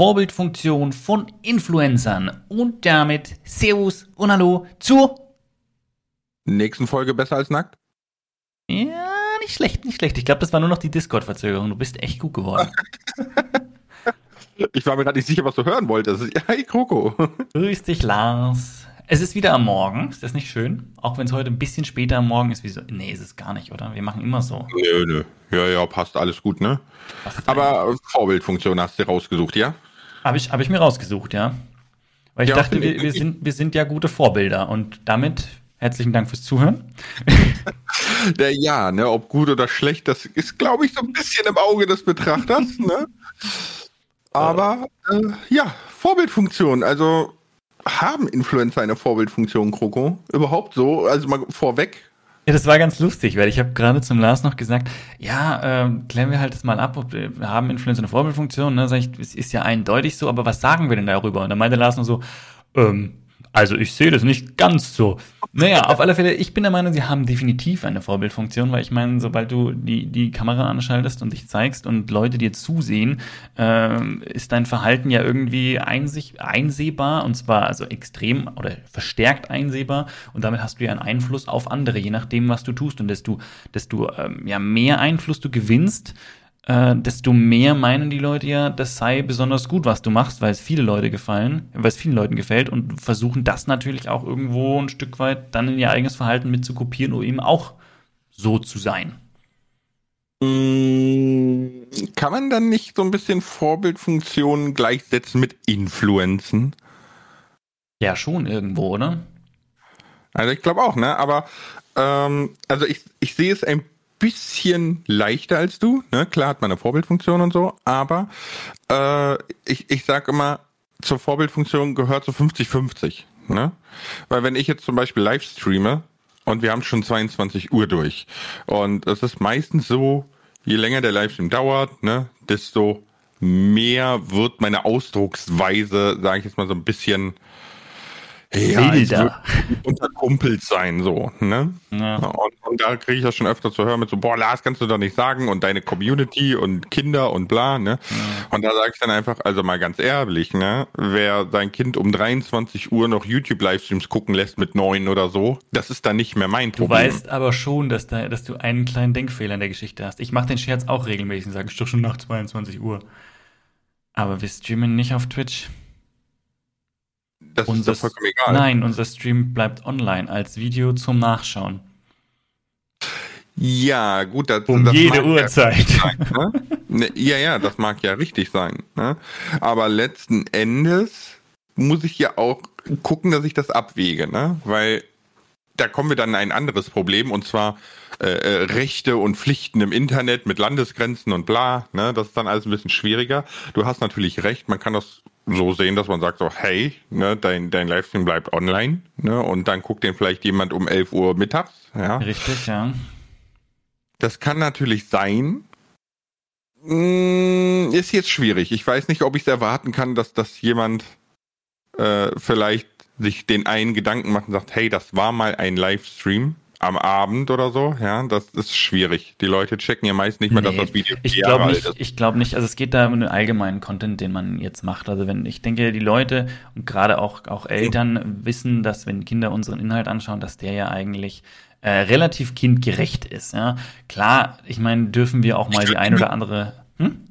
Vorbildfunktion von Influencern. Und damit Servus und Hallo zur nächsten Folge besser als nackt? Ja, nicht schlecht, nicht schlecht. Ich glaube, das war nur noch die Discord-Verzögerung. Du bist echt gut geworden. ich war mir gerade nicht sicher, was du hören wolltest. Hi, Kroko. Grüß dich, Lars. Es ist wieder am Morgen. Ist das nicht schön? Auch wenn es heute ein bisschen später am Morgen ist. Wieso? Nee, ist es gar nicht, oder? Wir machen immer so. Nö, nö. Ja, ja, passt alles gut, ne? Aber Vorbildfunktion hast du rausgesucht, ja? Habe ich, hab ich mir rausgesucht, ja. Weil ich ja, dachte, wir, wir, sind, wir sind ja gute Vorbilder und damit herzlichen Dank fürs Zuhören. ja, ne, ob gut oder schlecht, das ist, glaube ich, so ein bisschen im Auge des Betrachters, ne? Aber äh, ja, Vorbildfunktion. Also haben Influencer eine Vorbildfunktion, Kroko? Überhaupt so? Also mal vorweg. Ja, das war ganz lustig, weil ich habe gerade zum Lars noch gesagt, ja, äh, klären wir halt das mal ab, ob wir haben Influencer eine Vorbildfunktion. Ne? Sag ich, es ist ja eindeutig so, aber was sagen wir denn darüber? Und dann meinte Lars nur so, ähm, also ich sehe das nicht ganz so. Naja, auf alle Fälle, ich bin der Meinung, sie haben definitiv eine Vorbildfunktion, weil ich meine, sobald du die, die Kamera anschaltest und dich zeigst und Leute dir zusehen, äh, ist dein Verhalten ja irgendwie einsich, einsehbar und zwar also extrem oder verstärkt einsehbar und damit hast du ja einen Einfluss auf andere, je nachdem, was du tust und desto, desto ähm, ja, mehr Einfluss du gewinnst, äh, desto mehr meinen die Leute ja, das sei besonders gut, was du machst, weil es viele Leute gefallen, weil es vielen Leuten gefällt und versuchen das natürlich auch irgendwo ein Stück weit dann in ihr eigenes Verhalten mit zu kopieren, um eben auch so zu sein. Mm, kann man dann nicht so ein bisschen Vorbildfunktionen gleichsetzen mit Influenzen? Ja, schon irgendwo, oder? Also ich glaube auch, ne? Aber ähm, also ich, ich sehe es ein bisschen leichter als du. Ne? Klar hat man eine Vorbildfunktion und so, aber äh, ich, ich sag immer, zur Vorbildfunktion gehört so 50-50. Ne? Weil wenn ich jetzt zum Beispiel live streame und wir haben schon 22 Uhr durch und es ist meistens so, je länger der Livestream dauert, ne, desto mehr wird meine Ausdrucksweise, sage ich jetzt mal so ein bisschen ja, wilder. unter Kumpels sein, so, ne? Ja. Und, und, da kriege ich ja schon öfter zu hören mit so, boah, Lars, kannst du doch nicht sagen und deine Community und Kinder und bla, ne? Ja. Und da sage ich dann einfach, also mal ganz ehrlich, ne? Wer sein Kind um 23 Uhr noch YouTube-Livestreams gucken lässt mit neun oder so, das ist dann nicht mehr mein Problem. Du weißt aber schon, dass, da, dass du einen kleinen Denkfehler in der Geschichte hast. Ich mache den Scherz auch regelmäßig und sage, ich doch schon nach 22 Uhr. Aber wir streamen nicht auf Twitch. Das unser, ist doch vollkommen egal. Nein, unser Stream bleibt online als Video zum Nachschauen. Ja, gut, das, um das jede Uhrzeit. Ja, sein, ne? ne? ja, ja, das mag ja richtig sein. Ne? Aber letzten Endes muss ich ja auch gucken, dass ich das abwäge, ne? Weil da kommen wir dann in ein anderes Problem und zwar äh, äh, Rechte und Pflichten im Internet mit Landesgrenzen und bla. Ne? Das ist dann alles ein bisschen schwieriger. Du hast natürlich recht, man kann das so sehen, dass man sagt so, hey, ne, dein, dein Livestream bleibt online, ne, und dann guckt den vielleicht jemand um 11 Uhr mittags, ja. Richtig, ja. Das kann natürlich sein. Hm, ist jetzt schwierig. Ich weiß nicht, ob ich es erwarten kann, dass das jemand äh, vielleicht sich den einen Gedanken macht und sagt, hey, das war mal ein Livestream am Abend oder so, ja, das ist schwierig. Die Leute checken ja meist nicht mehr, nee, dass das Video ich glaube nicht, ist. Ich glaube nicht, also es geht da um den allgemeinen Content, den man jetzt macht. Also wenn ich denke, die Leute und gerade auch auch Eltern ja. wissen, dass wenn Kinder unseren Inhalt anschauen, dass der ja eigentlich äh, relativ kindgerecht ist. Ja, klar, ich meine, dürfen wir auch mal die ein oder andere. Hm?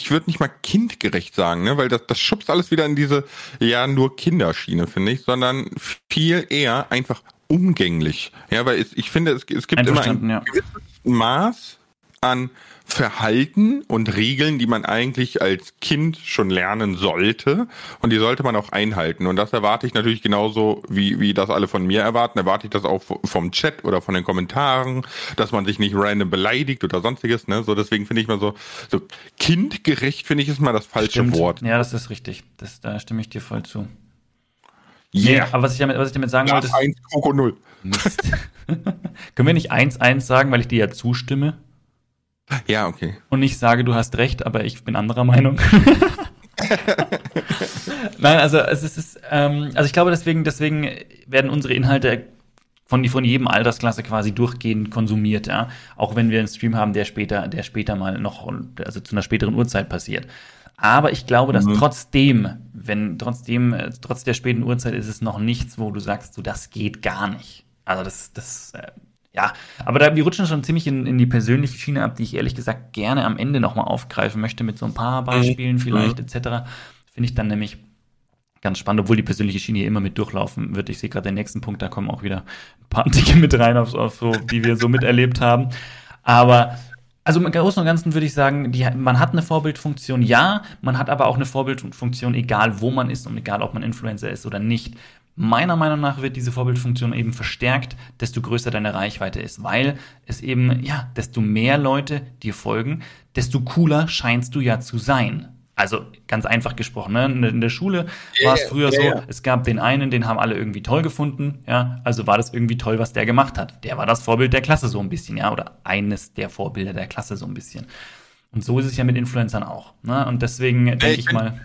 ich würde nicht mal kindgerecht sagen, ne, weil das, das schubst alles wieder in diese, ja, nur Kinderschiene, finde ich, sondern viel eher einfach umgänglich. Ja, weil es, ich finde, es, es gibt immer ein ja. gewisses Maß an Verhalten und Regeln, die man eigentlich als Kind schon lernen sollte. Und die sollte man auch einhalten. Und das erwarte ich natürlich genauso, wie, wie das alle von mir erwarten. Erwarte ich das auch vom Chat oder von den Kommentaren, dass man sich nicht random beleidigt oder sonstiges. Ne? So, deswegen finde ich mal so, so kindgerecht finde ich ist mal das falsche Stimmt. Wort. Ja, das ist richtig. Das, da stimme ich dir voll zu. Yeah. Aber was ich damit, was ich damit sagen wollte. 1, Kroko 0. Mist. Können wir nicht 1-1 sagen, weil ich dir ja zustimme? Ja, okay. Und ich sage, du hast recht, aber ich bin anderer Meinung. Nein, also es ist, ähm, also ich glaube, deswegen, deswegen werden unsere Inhalte von, von jedem Altersklasse quasi durchgehend konsumiert, ja. Auch wenn wir einen Stream haben, der später, der später mal noch, also zu einer späteren Uhrzeit passiert. Aber ich glaube, dass mhm. trotzdem, wenn trotzdem, äh, trotz der späten Uhrzeit ist es noch nichts, wo du sagst, so das geht gar nicht. Also das, das, äh, ja, aber da, wir rutschen schon ziemlich in, in die persönliche Schiene ab, die ich ehrlich gesagt gerne am Ende nochmal aufgreifen möchte, mit so ein paar Beispielen mhm. vielleicht mhm. etc. Finde ich dann nämlich ganz spannend, obwohl die persönliche Schiene hier immer mit durchlaufen wird. Ich sehe gerade den nächsten Punkt, da kommen auch wieder ein paar Dinge mit rein, auf, auf so, die wir so miterlebt haben. Aber also im Großen und Ganzen würde ich sagen, die, man hat eine Vorbildfunktion, ja, man hat aber auch eine Vorbildfunktion, egal wo man ist und egal ob man Influencer ist oder nicht. Meiner Meinung nach wird diese Vorbildfunktion eben verstärkt, desto größer deine Reichweite ist, weil es eben, ja, desto mehr Leute dir folgen, desto cooler scheinst du ja zu sein. Also ganz einfach gesprochen, ne? in der Schule yeah, war es früher yeah, so, es gab den einen, den haben alle irgendwie toll gefunden, ja, also war das irgendwie toll, was der gemacht hat. Der war das Vorbild der Klasse so ein bisschen, ja, oder eines der Vorbilder der Klasse so ein bisschen. Und so ist es ja mit Influencern auch. Ne? Und deswegen denke ich, ich mal.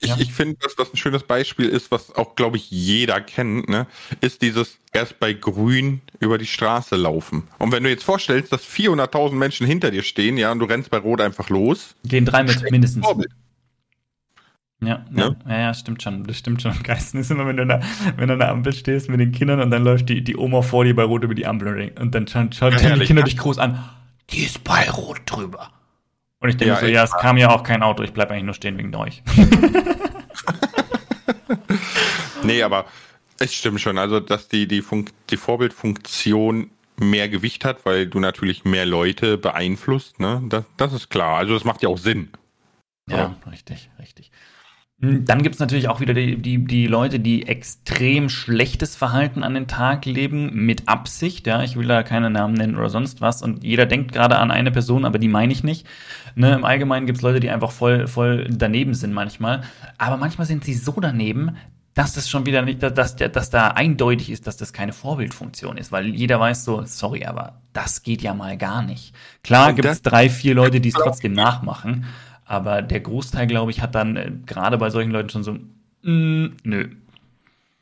Ich, ja. ich finde, dass das ein schönes Beispiel ist, was auch, glaube ich, jeder kennt, ne, ist dieses erst bei Grün über die Straße laufen. Und wenn du jetzt vorstellst, dass 400.000 Menschen hinter dir stehen, ja, und du rennst bei Rot einfach los. Gehen drei mit mindestens. Vorbild. Ja, ja, ja, ja, stimmt schon. Das stimmt schon. Am geilsten ist immer, wenn du, da, wenn du an der Ampel stehst mit den Kindern und dann läuft die, die Oma vor dir bei Rot über die Ampel und dann schauen, schauen ja, die Kinder dich groß an. Die ist bei Rot drüber. Und ich denke ja, so, ja, es kam ja auch kein Auto, ich bleib eigentlich nur stehen wegen euch. nee, aber es stimmt schon. Also, dass die, die, Funk die Vorbildfunktion mehr Gewicht hat, weil du natürlich mehr Leute beeinflusst, ne? Das, das ist klar. Also, das macht ja auch Sinn. Ja, so. richtig, richtig. Hm, dann gibt es natürlich auch wieder die, die, die Leute, die extrem schlechtes Verhalten an den Tag leben, mit Absicht, ja, ich will da keine Namen nennen oder sonst was. Und jeder denkt gerade an eine Person, aber die meine ich nicht. Ne, Im Allgemeinen gibt es Leute, die einfach voll, voll daneben sind manchmal. Aber manchmal sind sie so daneben, dass es schon wieder nicht, dass, dass, dass da eindeutig ist, dass das keine Vorbildfunktion ist, weil jeder weiß so, sorry, aber das geht ja mal gar nicht. Klar gibt es drei, vier Leute, die es trotzdem nachmachen, aber der Großteil, glaube ich, hat dann äh, gerade bei solchen Leuten schon so, mm, nö.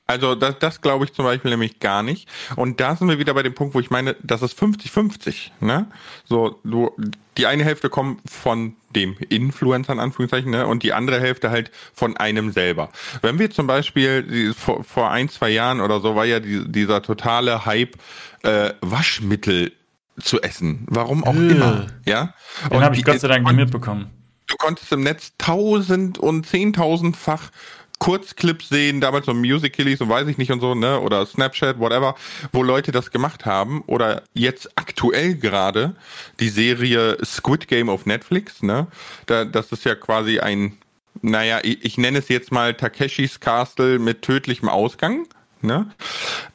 Also das, das glaube ich zum Beispiel nämlich gar nicht. Und da sind wir wieder bei dem Punkt, wo ich meine, das ist 50-50. Ne? So, du, die eine Hälfte kommt von dem Influencer in Anführungszeichen, ne? Und die andere Hälfte halt von einem selber. Wenn wir zum Beispiel vor, vor ein, zwei Jahren oder so war ja die, dieser totale Hype äh, Waschmittel zu essen. Warum auch äh. immer. Ja. Den habe ich Gott sei Dank nicht mitbekommen du konntest im Netz tausend und zehntausendfach Kurzclips sehen, damals so Music Killies und weiß ich nicht und so, ne, oder Snapchat, whatever, wo Leute das gemacht haben, oder jetzt aktuell gerade die Serie Squid Game auf Netflix, ne, da, das ist ja quasi ein, naja, ich, ich nenne es jetzt mal Takeshis Castle mit tödlichem Ausgang, ne,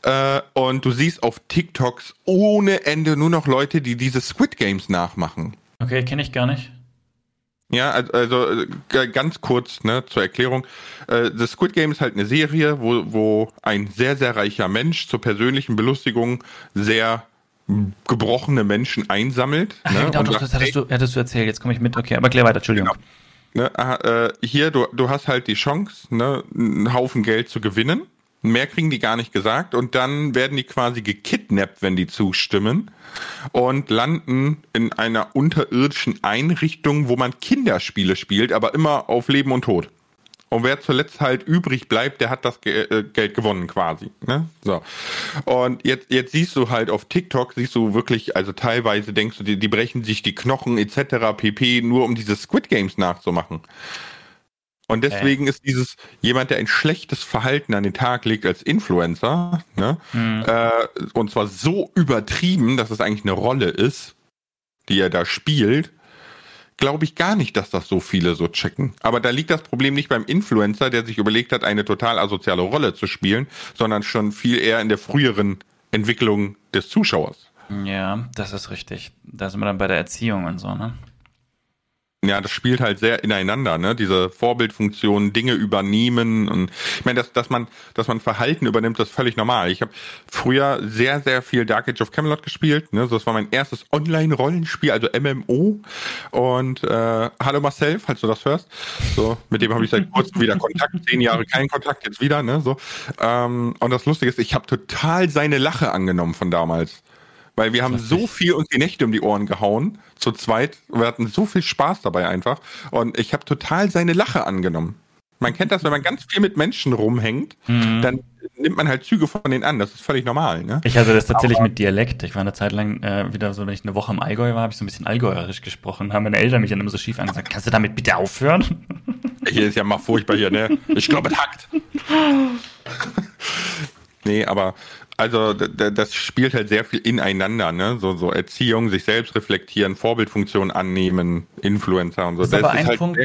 äh, und du siehst auf TikToks ohne Ende nur noch Leute, die diese Squid Games nachmachen. Okay, kenne ich gar nicht. Ja, also äh, ganz kurz ne, zur Erklärung. Äh, The Squid Game ist halt eine Serie, wo, wo ein sehr, sehr reicher Mensch zur persönlichen Belustigung sehr gebrochene Menschen einsammelt. Ach, ne? genau, das, das hattest, du, hattest du erzählt, jetzt komme ich mit. Okay, aber klär weiter, Entschuldigung. Genau. Ne, äh, hier, du, du hast halt die Chance, ne, einen Haufen Geld zu gewinnen. Mehr kriegen die gar nicht gesagt und dann werden die quasi gekidnappt, wenn die zustimmen und landen in einer unterirdischen Einrichtung, wo man Kinderspiele spielt, aber immer auf Leben und Tod. Und wer zuletzt halt übrig bleibt, der hat das äh, Geld gewonnen quasi. Ne? So. Und jetzt, jetzt siehst du halt auf TikTok, siehst du wirklich, also teilweise denkst du, die, die brechen sich die Knochen etc. pp. nur um diese Squid Games nachzumachen. Und deswegen äh. ist dieses jemand, der ein schlechtes Verhalten an den Tag legt als Influencer, ne, mhm. äh, und zwar so übertrieben, dass es eigentlich eine Rolle ist, die er da spielt, glaube ich gar nicht, dass das so viele so checken. Aber da liegt das Problem nicht beim Influencer, der sich überlegt hat, eine total asoziale Rolle zu spielen, sondern schon viel eher in der früheren Entwicklung des Zuschauers. Ja, das ist richtig. Da sind wir dann bei der Erziehung und so, ne? Ja, das spielt halt sehr ineinander, ne? Diese Vorbildfunktion, Dinge übernehmen und ich meine, dass, dass man, dass man Verhalten übernimmt, das ist völlig normal. Ich habe früher sehr, sehr viel Dark Age of Camelot gespielt, ne? Das war mein erstes Online-Rollenspiel, also MMO. Und äh, hallo Marcel, falls du das hörst. So, mit dem habe ich seit kurzem wieder Kontakt, zehn Jahre keinen Kontakt, jetzt wieder, ne? So. Ähm, und das Lustige ist, ich habe total seine Lache angenommen von damals Weil wir haben so viel uns die Nächte um die Ohren gehauen, zu zweit. Wir hatten so viel Spaß dabei einfach. Und ich habe total seine Lache angenommen. Man kennt das, wenn man ganz viel mit Menschen rumhängt, mhm. dann nimmt man halt Züge von denen an. Das ist völlig normal. Ne? Ich hatte das tatsächlich Aber mit Dialekt. Ich war eine Zeit lang äh, wieder so, wenn ich eine Woche im Allgäu war, habe ich so ein bisschen allgäuerisch gesprochen. Haben meine Eltern mich dann immer so schief angesagt, kannst du damit bitte aufhören? Hier ist ja mal furchtbar hier, ne? Ich glaube, es hackt. nee, aber also das spielt halt sehr viel ineinander, ne? So, so Erziehung, sich selbst reflektieren, Vorbildfunktion annehmen, Influencer und so. Ist das aber ist ein halt Punkt,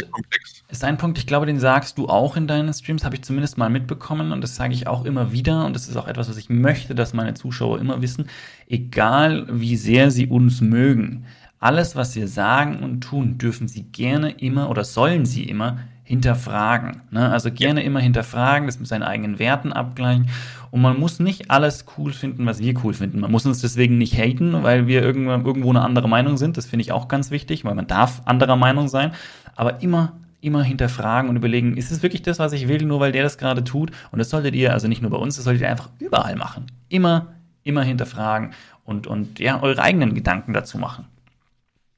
ist ein Punkt, ich glaube, den sagst du auch in deinen Streams, habe ich zumindest mal mitbekommen und das sage ich auch immer wieder und das ist auch etwas, was ich möchte, dass meine Zuschauer immer wissen, egal wie sehr sie uns mögen, alles, was wir sagen und tun, dürfen sie gerne immer oder sollen sie immer hinterfragen. Ne? Also gerne ja. immer hinterfragen, das mit seinen eigenen Werten abgleichen. Und man muss nicht alles cool finden, was wir cool finden. Man muss uns deswegen nicht haten, weil wir irgendwo eine andere Meinung sind. Das finde ich auch ganz wichtig, weil man darf anderer Meinung sein. Aber immer immer hinterfragen und überlegen, ist es wirklich das, was ich will, nur weil der das gerade tut? Und das solltet ihr, also nicht nur bei uns, das solltet ihr einfach überall machen. Immer, immer hinterfragen und, und ja, eure eigenen Gedanken dazu machen.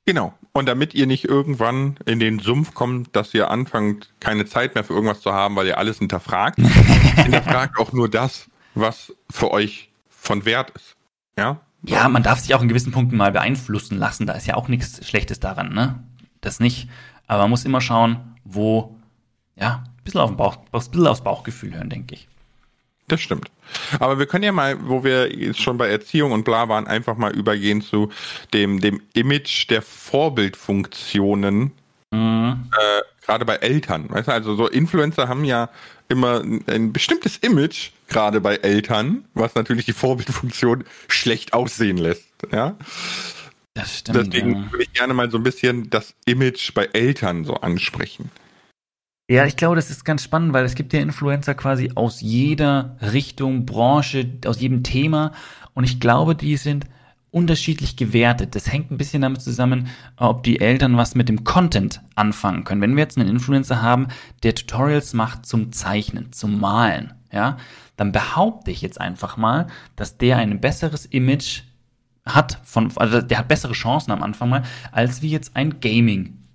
Genau. Und damit ihr nicht irgendwann in den Sumpf kommt, dass ihr anfangt, keine Zeit mehr für irgendwas zu haben, weil ihr alles hinterfragt, hinterfragt auch nur das, was für euch von Wert ist. Ja? Ja, man darf sich auch in gewissen Punkten mal beeinflussen lassen. Da ist ja auch nichts Schlechtes daran, ne? Das nicht. Aber man muss immer schauen, wo, ja, ein bisschen auf den Bauch, ein bisschen aufs Bauchgefühl hören, denke ich. Das stimmt. Aber wir können ja mal, wo wir jetzt schon bei Erziehung und bla waren, einfach mal übergehen zu dem, dem Image der Vorbildfunktionen, mhm. äh, gerade bei Eltern. Weißt du, also so Influencer haben ja immer ein bestimmtes Image, gerade bei Eltern, was natürlich die Vorbildfunktion schlecht aussehen lässt. Ja. Das stimmt. Deswegen ja. würde ich gerne mal so ein bisschen das Image bei Eltern so ansprechen. Ja, ich glaube, das ist ganz spannend, weil es gibt ja Influencer quasi aus jeder Richtung, Branche, aus jedem Thema. Und ich glaube, die sind unterschiedlich gewertet. Das hängt ein bisschen damit zusammen, ob die Eltern was mit dem Content anfangen können. Wenn wir jetzt einen Influencer haben, der Tutorials macht zum Zeichnen, zum Malen, ja, dann behaupte ich jetzt einfach mal, dass der ein besseres Image hat von, also der hat bessere Chancen am Anfang mal, als wie jetzt ein Gaming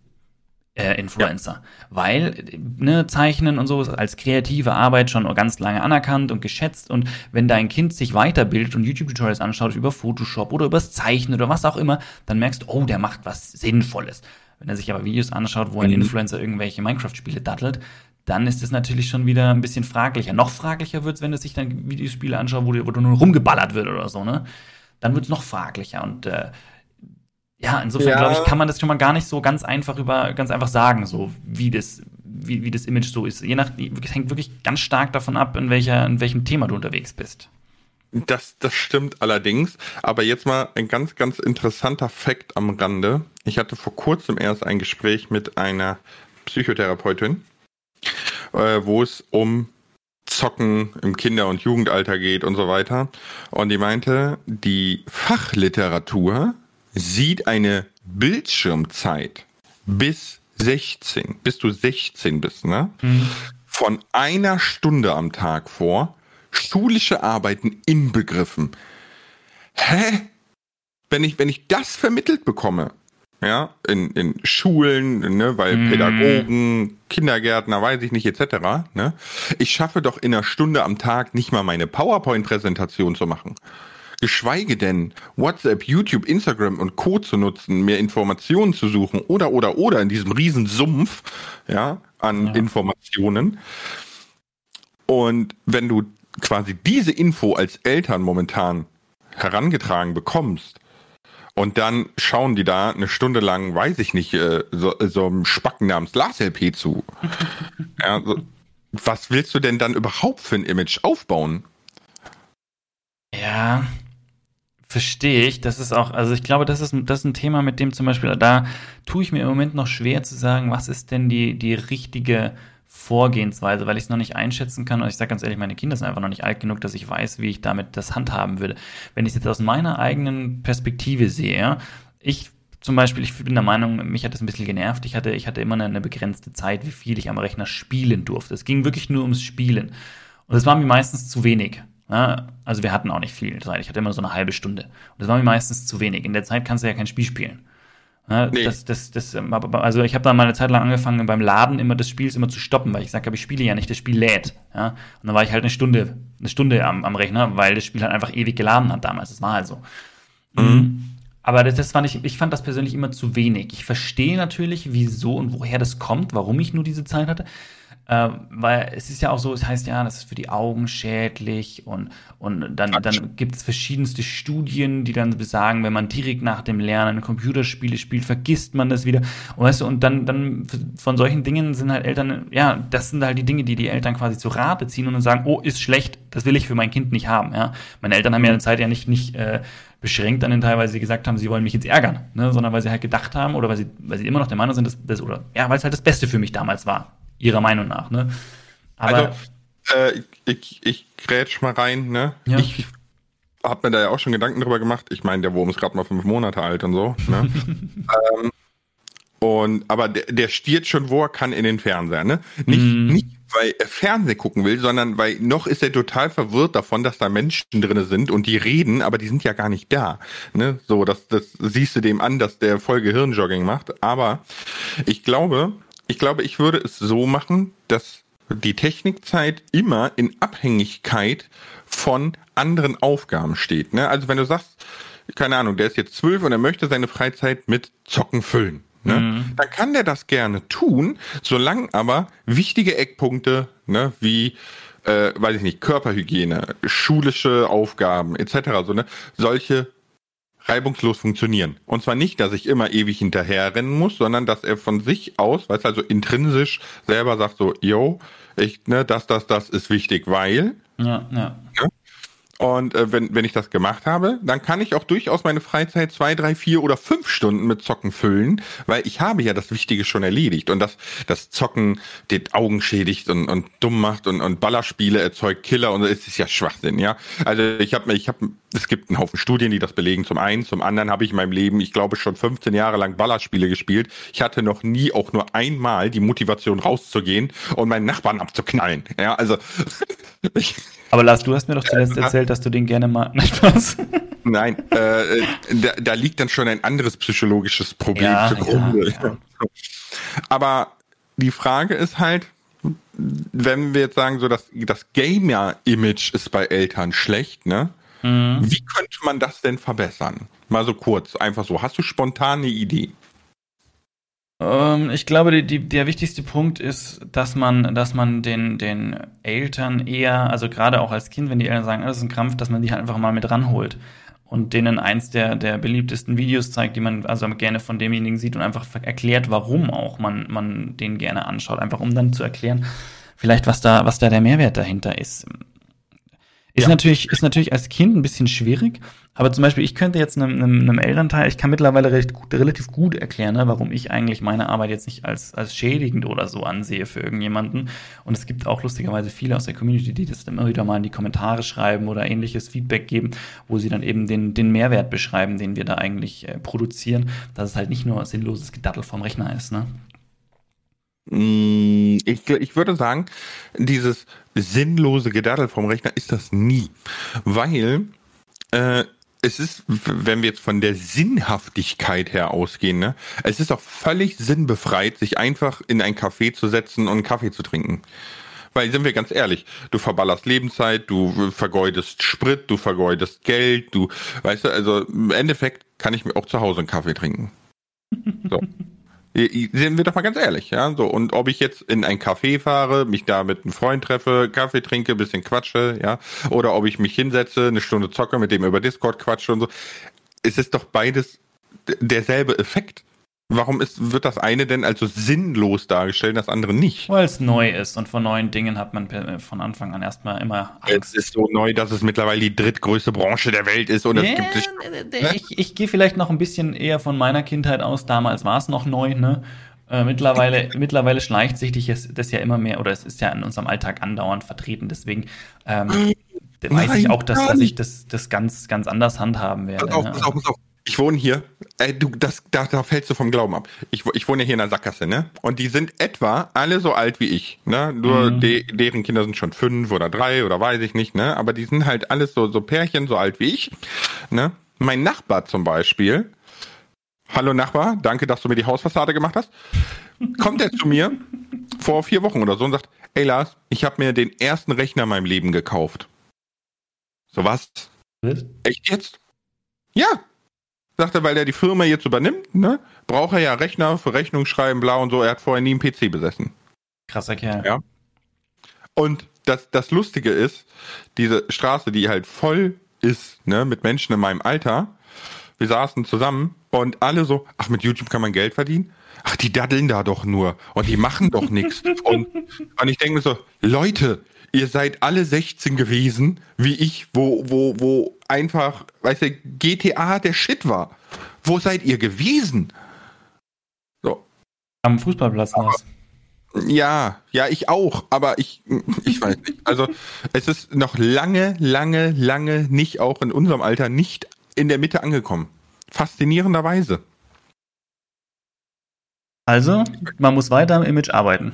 äh, Influencer. Ja. Weil, ne, Zeichnen und so ist als kreative Arbeit schon ganz lange anerkannt und geschätzt. Und wenn dein Kind sich weiterbildet und YouTube-Tutorials anschaut über Photoshop oder übers Zeichnen oder was auch immer, dann merkst du, oh, der macht was Sinnvolles. Wenn er sich aber Videos anschaut, wo ein mhm. Influencer irgendwelche Minecraft-Spiele dattelt, dann ist es natürlich schon wieder ein bisschen fraglicher. Noch fraglicher wird es, wenn er sich dann Videospiele anschaut, wo, wo nur rumgeballert wird oder so, ne? Dann wird es noch fraglicher. Und äh, ja, insofern ja. glaube ich, kann man das schon mal gar nicht so ganz einfach über, ganz einfach sagen, so wie das, wie, wie das Image so ist. Je nach, es hängt wirklich ganz stark davon ab, in welcher, in welchem Thema du unterwegs bist. Das, das stimmt allerdings. Aber jetzt mal ein ganz, ganz interessanter Fakt am Rande. Ich hatte vor kurzem erst ein Gespräch mit einer Psychotherapeutin, äh, wo es um Zocken im Kinder- und Jugendalter geht und so weiter. Und die meinte, die Fachliteratur sieht eine Bildschirmzeit bis 16, bis du 16 bist, ne? Mhm. Von einer Stunde am Tag vor, schulische Arbeiten inbegriffen. Hä? Wenn ich, wenn ich das vermittelt bekomme, ja, in, in Schulen, ne, weil mm. Pädagogen, Kindergärtner, weiß ich nicht, etc., ne, ich schaffe doch in einer Stunde am Tag nicht mal meine PowerPoint-Präsentation zu machen geschweige denn WhatsApp, YouTube, Instagram und Co. zu nutzen, mehr Informationen zu suchen oder, oder, oder in diesem riesen Sumpf, ja, an ja. Informationen. Und wenn du quasi diese Info als Eltern momentan herangetragen bekommst, und dann schauen die da eine Stunde lang, weiß ich nicht, äh, so, so einem Spacken namens Lars LP zu. ja, so, was willst du denn dann überhaupt für ein Image aufbauen? Ja, Verstehe ich. Das ist auch, also ich glaube, das ist, das ist ein Thema, mit dem zum Beispiel, da tue ich mir im Moment noch schwer zu sagen, was ist denn die, die richtige Vorgehensweise, weil ich es noch nicht einschätzen kann. Und ich sage ganz ehrlich, meine Kinder sind einfach noch nicht alt genug, dass ich weiß, wie ich damit das handhaben würde. Wenn ich es jetzt aus meiner eigenen Perspektive sehe, ich zum Beispiel, ich bin der Meinung, mich hat das ein bisschen genervt. Ich hatte, ich hatte immer eine, eine begrenzte Zeit, wie viel ich am Rechner spielen durfte. Es ging wirklich nur ums Spielen. Und das war mir meistens zu wenig. Ja, also wir hatten auch nicht viel Zeit. Ich hatte immer so eine halbe Stunde. Und das war mir meistens zu wenig. In der Zeit kannst du ja kein Spiel spielen. Ja, nee. das, das, das, ähm, also ich habe dann mal eine Zeit lang angefangen, beim Laden immer des Spiels immer zu stoppen, weil ich sage, ich spiele ja nicht, das Spiel lädt. Ja? Und dann war ich halt eine Stunde, eine Stunde am, am Rechner, weil das Spiel halt einfach ewig geladen hat damals. Das war halt so. Mhm. Aber das, das fand ich, ich fand das persönlich immer zu wenig. Ich verstehe natürlich, wieso und woher das kommt, warum ich nur diese Zeit hatte. Äh, weil es ist ja auch so, es heißt ja, das ist für die Augen schädlich und, und dann, dann gibt es verschiedenste Studien, die dann besagen, wenn man direkt nach dem Lernen Computerspiele spielt, vergisst man das wieder. Und, weißt du, und dann, dann von solchen Dingen sind halt Eltern, ja, das sind halt die Dinge, die die Eltern quasi zu Rate ziehen und dann sagen, oh, ist schlecht, das will ich für mein Kind nicht haben. Ja? Meine Eltern haben ja eine Zeit ja nicht, nicht äh, beschränkt an den Teil, weil sie gesagt haben, sie wollen mich jetzt ärgern, ne? sondern weil sie halt gedacht haben oder weil sie, weil sie immer noch der Meinung sind, dass das, oder ja, weil es halt das Beste für mich damals war ihrer Meinung nach. Ne? Aber, also, äh, ich, ich grätsch mal rein. Ne? Ja. Ich habe mir da ja auch schon Gedanken drüber gemacht. Ich meine, der Wurm ist gerade mal fünf Monate alt und so. Ne? ähm, und, aber der, der stiert schon, wo er kann in den Fernseher. Ne? Nicht, mm. nicht, weil er Fernsehen gucken will, sondern weil noch ist er total verwirrt davon, dass da Menschen drin sind und die reden, aber die sind ja gar nicht da. Ne? So, das, das siehst du dem an, dass der voll Gehirnjogging macht. Aber ich glaube, ich glaube, ich würde es so machen, dass die Technikzeit immer in Abhängigkeit von anderen Aufgaben steht. Ne? Also wenn du sagst, keine Ahnung, der ist jetzt zwölf und er möchte seine Freizeit mit Zocken füllen. Ne? Mhm. Dann kann der das gerne tun, solange aber wichtige Eckpunkte, ne, wie äh, weiß ich nicht, Körperhygiene, schulische Aufgaben etc. So, ne, solche reibungslos funktionieren. Und zwar nicht, dass ich immer ewig hinterherrennen muss, sondern dass er von sich aus, weißt also intrinsisch selber sagt so, yo, ich, ne, das, das, das ist wichtig, weil. Ja, ja. Ne? Und äh, wenn, wenn ich das gemacht habe, dann kann ich auch durchaus meine Freizeit zwei, drei, vier oder fünf Stunden mit Zocken füllen, weil ich habe ja das Wichtige schon erledigt. Und das, das Zocken die Augen schädigt und, und dumm macht und, und Ballerspiele erzeugt Killer und es ist ja Schwachsinn, ja. Also ich habe ich habe es gibt einen Haufen Studien, die das belegen. Zum einen, zum anderen habe ich in meinem Leben, ich glaube, schon 15 Jahre lang Ballerspiele gespielt. Ich hatte noch nie auch nur einmal die Motivation rauszugehen und meinen Nachbarn abzuknallen. Ja, also aber Lars, du hast mir doch zuletzt erzählt, dass du den gerne mal. Nein, Spaß. Nein, äh, da, da, liegt dann schon ein anderes psychologisches Problem ja, zugrunde. Ja, ja. Aber die Frage ist halt, wenn wir jetzt sagen, so dass das Gamer-Image ist bei Eltern schlecht, ne? Mhm. Wie könnte man das denn verbessern? Mal so kurz, einfach so. Hast du spontane Idee? Ähm, ich glaube, die, die, der wichtigste Punkt ist, dass man, dass man den, den Eltern eher, also gerade auch als Kind, wenn die Eltern sagen, das ist ein Krampf, dass man die halt einfach mal mit ranholt und denen eins der, der beliebtesten Videos zeigt, die man also gerne von demjenigen sieht und einfach erklärt, warum auch man, man den gerne anschaut, einfach um dann zu erklären, vielleicht was da, was da der Mehrwert dahinter ist. Ist, ja. natürlich, ist natürlich als Kind ein bisschen schwierig, aber zum Beispiel, ich könnte jetzt einem, einem, einem Elternteil, ich kann mittlerweile recht gut, relativ gut erklären, ne, warum ich eigentlich meine Arbeit jetzt nicht als, als schädigend oder so ansehe für irgendjemanden. Und es gibt auch lustigerweise viele aus der Community, die das immer wieder mal in die Kommentare schreiben oder ähnliches Feedback geben, wo sie dann eben den, den Mehrwert beschreiben, den wir da eigentlich äh, produzieren, dass es halt nicht nur sinnloses Gedattel vom Rechner ist. Ne? Mm, ich, ich würde sagen, dieses sinnlose Gedattel vom Rechner ist das nie. Weil äh, es ist, wenn wir jetzt von der Sinnhaftigkeit her ausgehen, ne, es ist auch völlig sinnbefreit, sich einfach in ein Café zu setzen und einen Kaffee zu trinken. Weil, sind wir ganz ehrlich, du verballerst Lebenszeit, du vergeudest Sprit, du vergeudest Geld, du, weißt du, also im Endeffekt kann ich mir auch zu Hause einen Kaffee trinken. So. Sind wir doch mal ganz ehrlich, ja. So, und ob ich jetzt in ein Café fahre, mich da mit einem Freund treffe, Kaffee trinke, bisschen quatsche, ja, oder ob ich mich hinsetze, eine Stunde zocke, mit dem über Discord quatsche und so, es ist doch beides derselbe Effekt. Warum ist, wird das eine denn also sinnlos dargestellt, das andere nicht? Weil es neu ist und von neuen Dingen hat man von Anfang an erstmal immer Angst. Es ist so neu, dass es mittlerweile die drittgrößte Branche der Welt ist und nee, es gibt sich, ne? Ich, ich gehe vielleicht noch ein bisschen eher von meiner Kindheit aus. Damals war es noch neu, ne? Äh, mittlerweile, mittlerweile schleicht sich das ja immer mehr, oder es ist ja in unserem Alltag andauernd vertreten. Deswegen ähm, weiß ich auch, dass, dass ich das, das ganz, ganz anders handhaben werde. Pass auf, pass auf, pass auf ich wohne hier, äh, du, das, da, da fällst du vom Glauben ab. Ich, ich wohne hier in der Sackgasse, ne? Und die sind etwa alle so alt wie ich, ne? Nur mhm. de, deren Kinder sind schon fünf oder drei oder weiß ich nicht, ne? Aber die sind halt alles so, so Pärchen, so alt wie ich, ne? Mein Nachbar zum Beispiel, hallo Nachbar, danke, dass du mir die Hausfassade gemacht hast, kommt er zu mir vor vier Wochen oder so und sagt, ey Lars, ich habe mir den ersten Rechner in meinem Leben gekauft. So was? Echt jetzt? Ja, sagt er, weil er die Firma jetzt übernimmt, ne, braucht er ja Rechner für Rechnung schreiben, bla und so. Er hat vorher nie einen PC besessen. Krasser Kerl. Ja. Und das, das Lustige ist, diese Straße, die halt voll ist, ne, mit Menschen in meinem Alter, wir saßen zusammen und alle so, ach, mit YouTube kann man Geld verdienen? Ach, die daddeln da doch nur und die machen doch nichts. Und, und ich denke mir so, Leute, ihr seid alle 16 gewesen, wie ich, wo, wo, wo einfach, weißt du, GTA der Shit war. Wo seid ihr gewesen? So. Am Fußballplatz aber, Ja, ja, ich auch, aber ich, ich weiß nicht. Also, es ist noch lange, lange, lange nicht auch in unserem Alter nicht in der Mitte angekommen. Faszinierenderweise. Also, man muss weiter am Image arbeiten.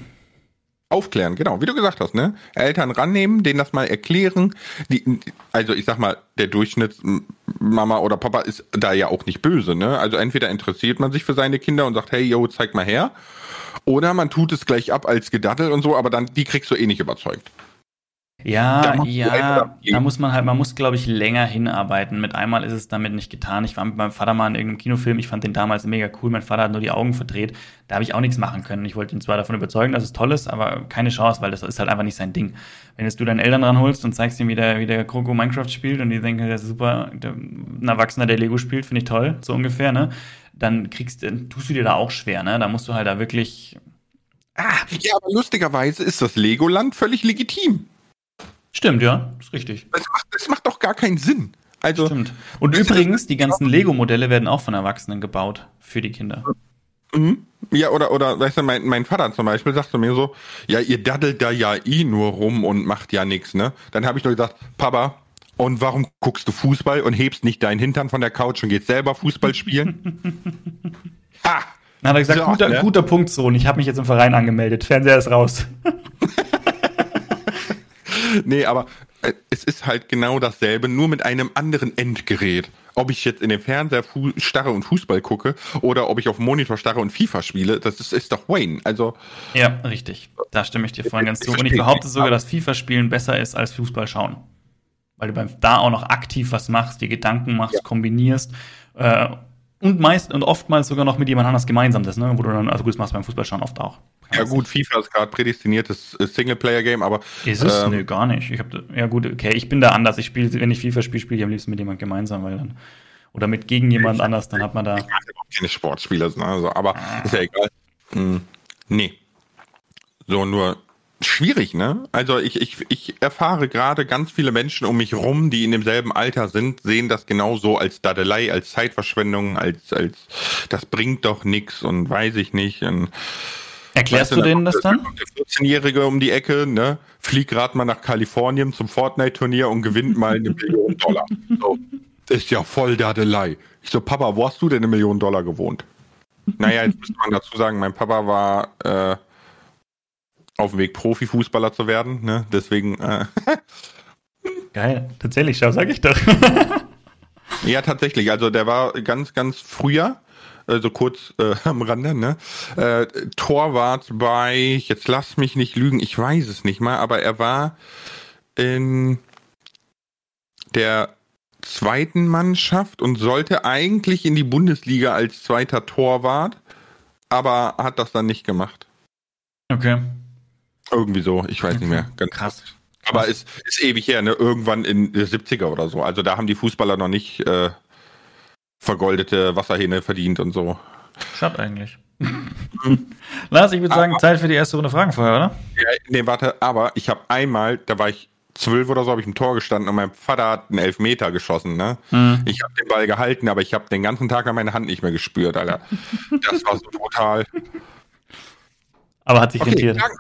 Aufklären, genau, wie du gesagt hast, ne? Eltern rannehmen, denen das mal erklären. Die, also ich sag mal, der Durchschnittsmama oder Papa ist da ja auch nicht böse, ne? Also entweder interessiert man sich für seine Kinder und sagt, hey, yo, zeig mal her. Oder man tut es gleich ab als Gedattel und so, aber dann, die kriegst du eh nicht überzeugt. Ja, ja, da muss man halt, man muss, glaube ich, länger hinarbeiten. Mit einmal ist es damit nicht getan. Ich war mit meinem Vater mal in irgendeinem Kinofilm, ich fand den damals mega cool. Mein Vater hat nur die Augen verdreht. Da habe ich auch nichts machen können. Ich wollte ihn zwar davon überzeugen, dass es toll ist, aber keine Chance, weil das ist halt einfach nicht sein Ding. Wenn jetzt du deinen Eltern ranholst und zeigst ihm, wie der, wie der Kroko Minecraft spielt und die denken, der ist super, der, ein Erwachsener, der Lego spielt, finde ich toll, so ungefähr, ne? Dann kriegst, dann tust du dir da auch schwer, ne? Da musst du halt da wirklich. Ah. Ja, aber lustigerweise ist das Legoland völlig legitim. Stimmt, ja, ist richtig. Das macht, das macht doch gar keinen Sinn. Also, Stimmt. Und übrigens, die ganzen Lego-Modelle werden auch von Erwachsenen gebaut für die Kinder. Mhm. Ja, oder, oder, weißt du, mein, mein Vater zum Beispiel sagt zu mir so, ja, ihr daddelt da ja eh nur rum und macht ja nichts, ne? Dann habe ich nur gesagt, Papa, und warum guckst du Fußball und hebst nicht deinen Hintern von der Couch und gehst selber Fußball spielen? ha! Dann hat er gesagt, so, guter, ne? guter Punkt, Sohn, ich habe mich jetzt im Verein angemeldet, Fernseher ist raus. nee, aber äh, es ist halt genau dasselbe, nur mit einem anderen Endgerät. Ob ich jetzt in den Fernseher starre und Fußball gucke oder ob ich auf dem Monitor starre und FIFA spiele, das ist, ist doch Wayne. Also ja, richtig. Da stimme ich dir vorhin ganz zu. Und ich behaupte sogar, dass FIFA-Spielen besser ist als Fußball schauen. Weil du beim, da auch noch aktiv was machst, die Gedanken machst, ja. kombinierst. Äh, und meist und oftmals sogar noch mit jemand anders gemeinsam das, ne? Wo du dann, also gut, das machst du beim Fußballschauen oft auch. Ja gut, FIFA ist gerade prädestiniertes äh, Singleplayer-Game, aber. Ist es? Ähm, nee, gar nicht. Ich hab, ja gut, okay, ich bin da anders. Ich spiele, wenn ich FIFA spiele, spiele ich am liebsten mit jemand gemeinsam, weil dann. Oder mit gegen jemand anders, dann hat man da. Ich mag keine Sportspieler, ne? also, aber ah. ist ja egal. Hm, nee. So, nur schwierig, ne? Also ich, ich, ich erfahre gerade ganz viele Menschen um mich rum, die in demselben Alter sind, sehen das genauso als Dadelei, als Zeitverschwendung, als, als das bringt doch nichts und weiß ich nicht. Und, Erklärst weißt du denen das dann? Der 14-Jährige um die Ecke, ne? Fliegt gerade mal nach Kalifornien zum Fortnite-Turnier und gewinnt mal eine Million Dollar. So. Ist ja voll Dadelei. Ich so, Papa, wo hast du denn eine Million Dollar gewohnt? Naja, jetzt müsste man dazu sagen, mein Papa war äh, auf dem Weg, Profifußballer zu werden. Ne? Deswegen. Äh Geil, tatsächlich, schau, sag ich doch. ja, tatsächlich. Also der war ganz, ganz früher, also kurz äh, am Rande, ne? Äh, Torwart bei, jetzt lass mich nicht lügen, ich weiß es nicht mal, aber er war in der zweiten Mannschaft und sollte eigentlich in die Bundesliga als zweiter Torwart, aber hat das dann nicht gemacht. Okay. Irgendwie so, ich weiß nicht mehr. Ganz krass. Aber ist, ist ewig her, ne? Irgendwann in den 70er oder so. Also da haben die Fußballer noch nicht äh, vergoldete Wasserhähne verdient und so. Schade eigentlich. Lars, ich würde sagen, aber, Zeit für die erste Runde Fragen vorher, oder? Ja, nee, warte, aber ich habe einmal, da war ich zwölf oder so, habe ich im Tor gestanden und mein Vater hat einen Elfmeter geschossen, ne? Mhm. Ich habe den Ball gehalten, aber ich habe den ganzen Tag an meine Hand nicht mehr gespürt, Alter. Das war so brutal. Aber hat sich okay, rentiert. Danke.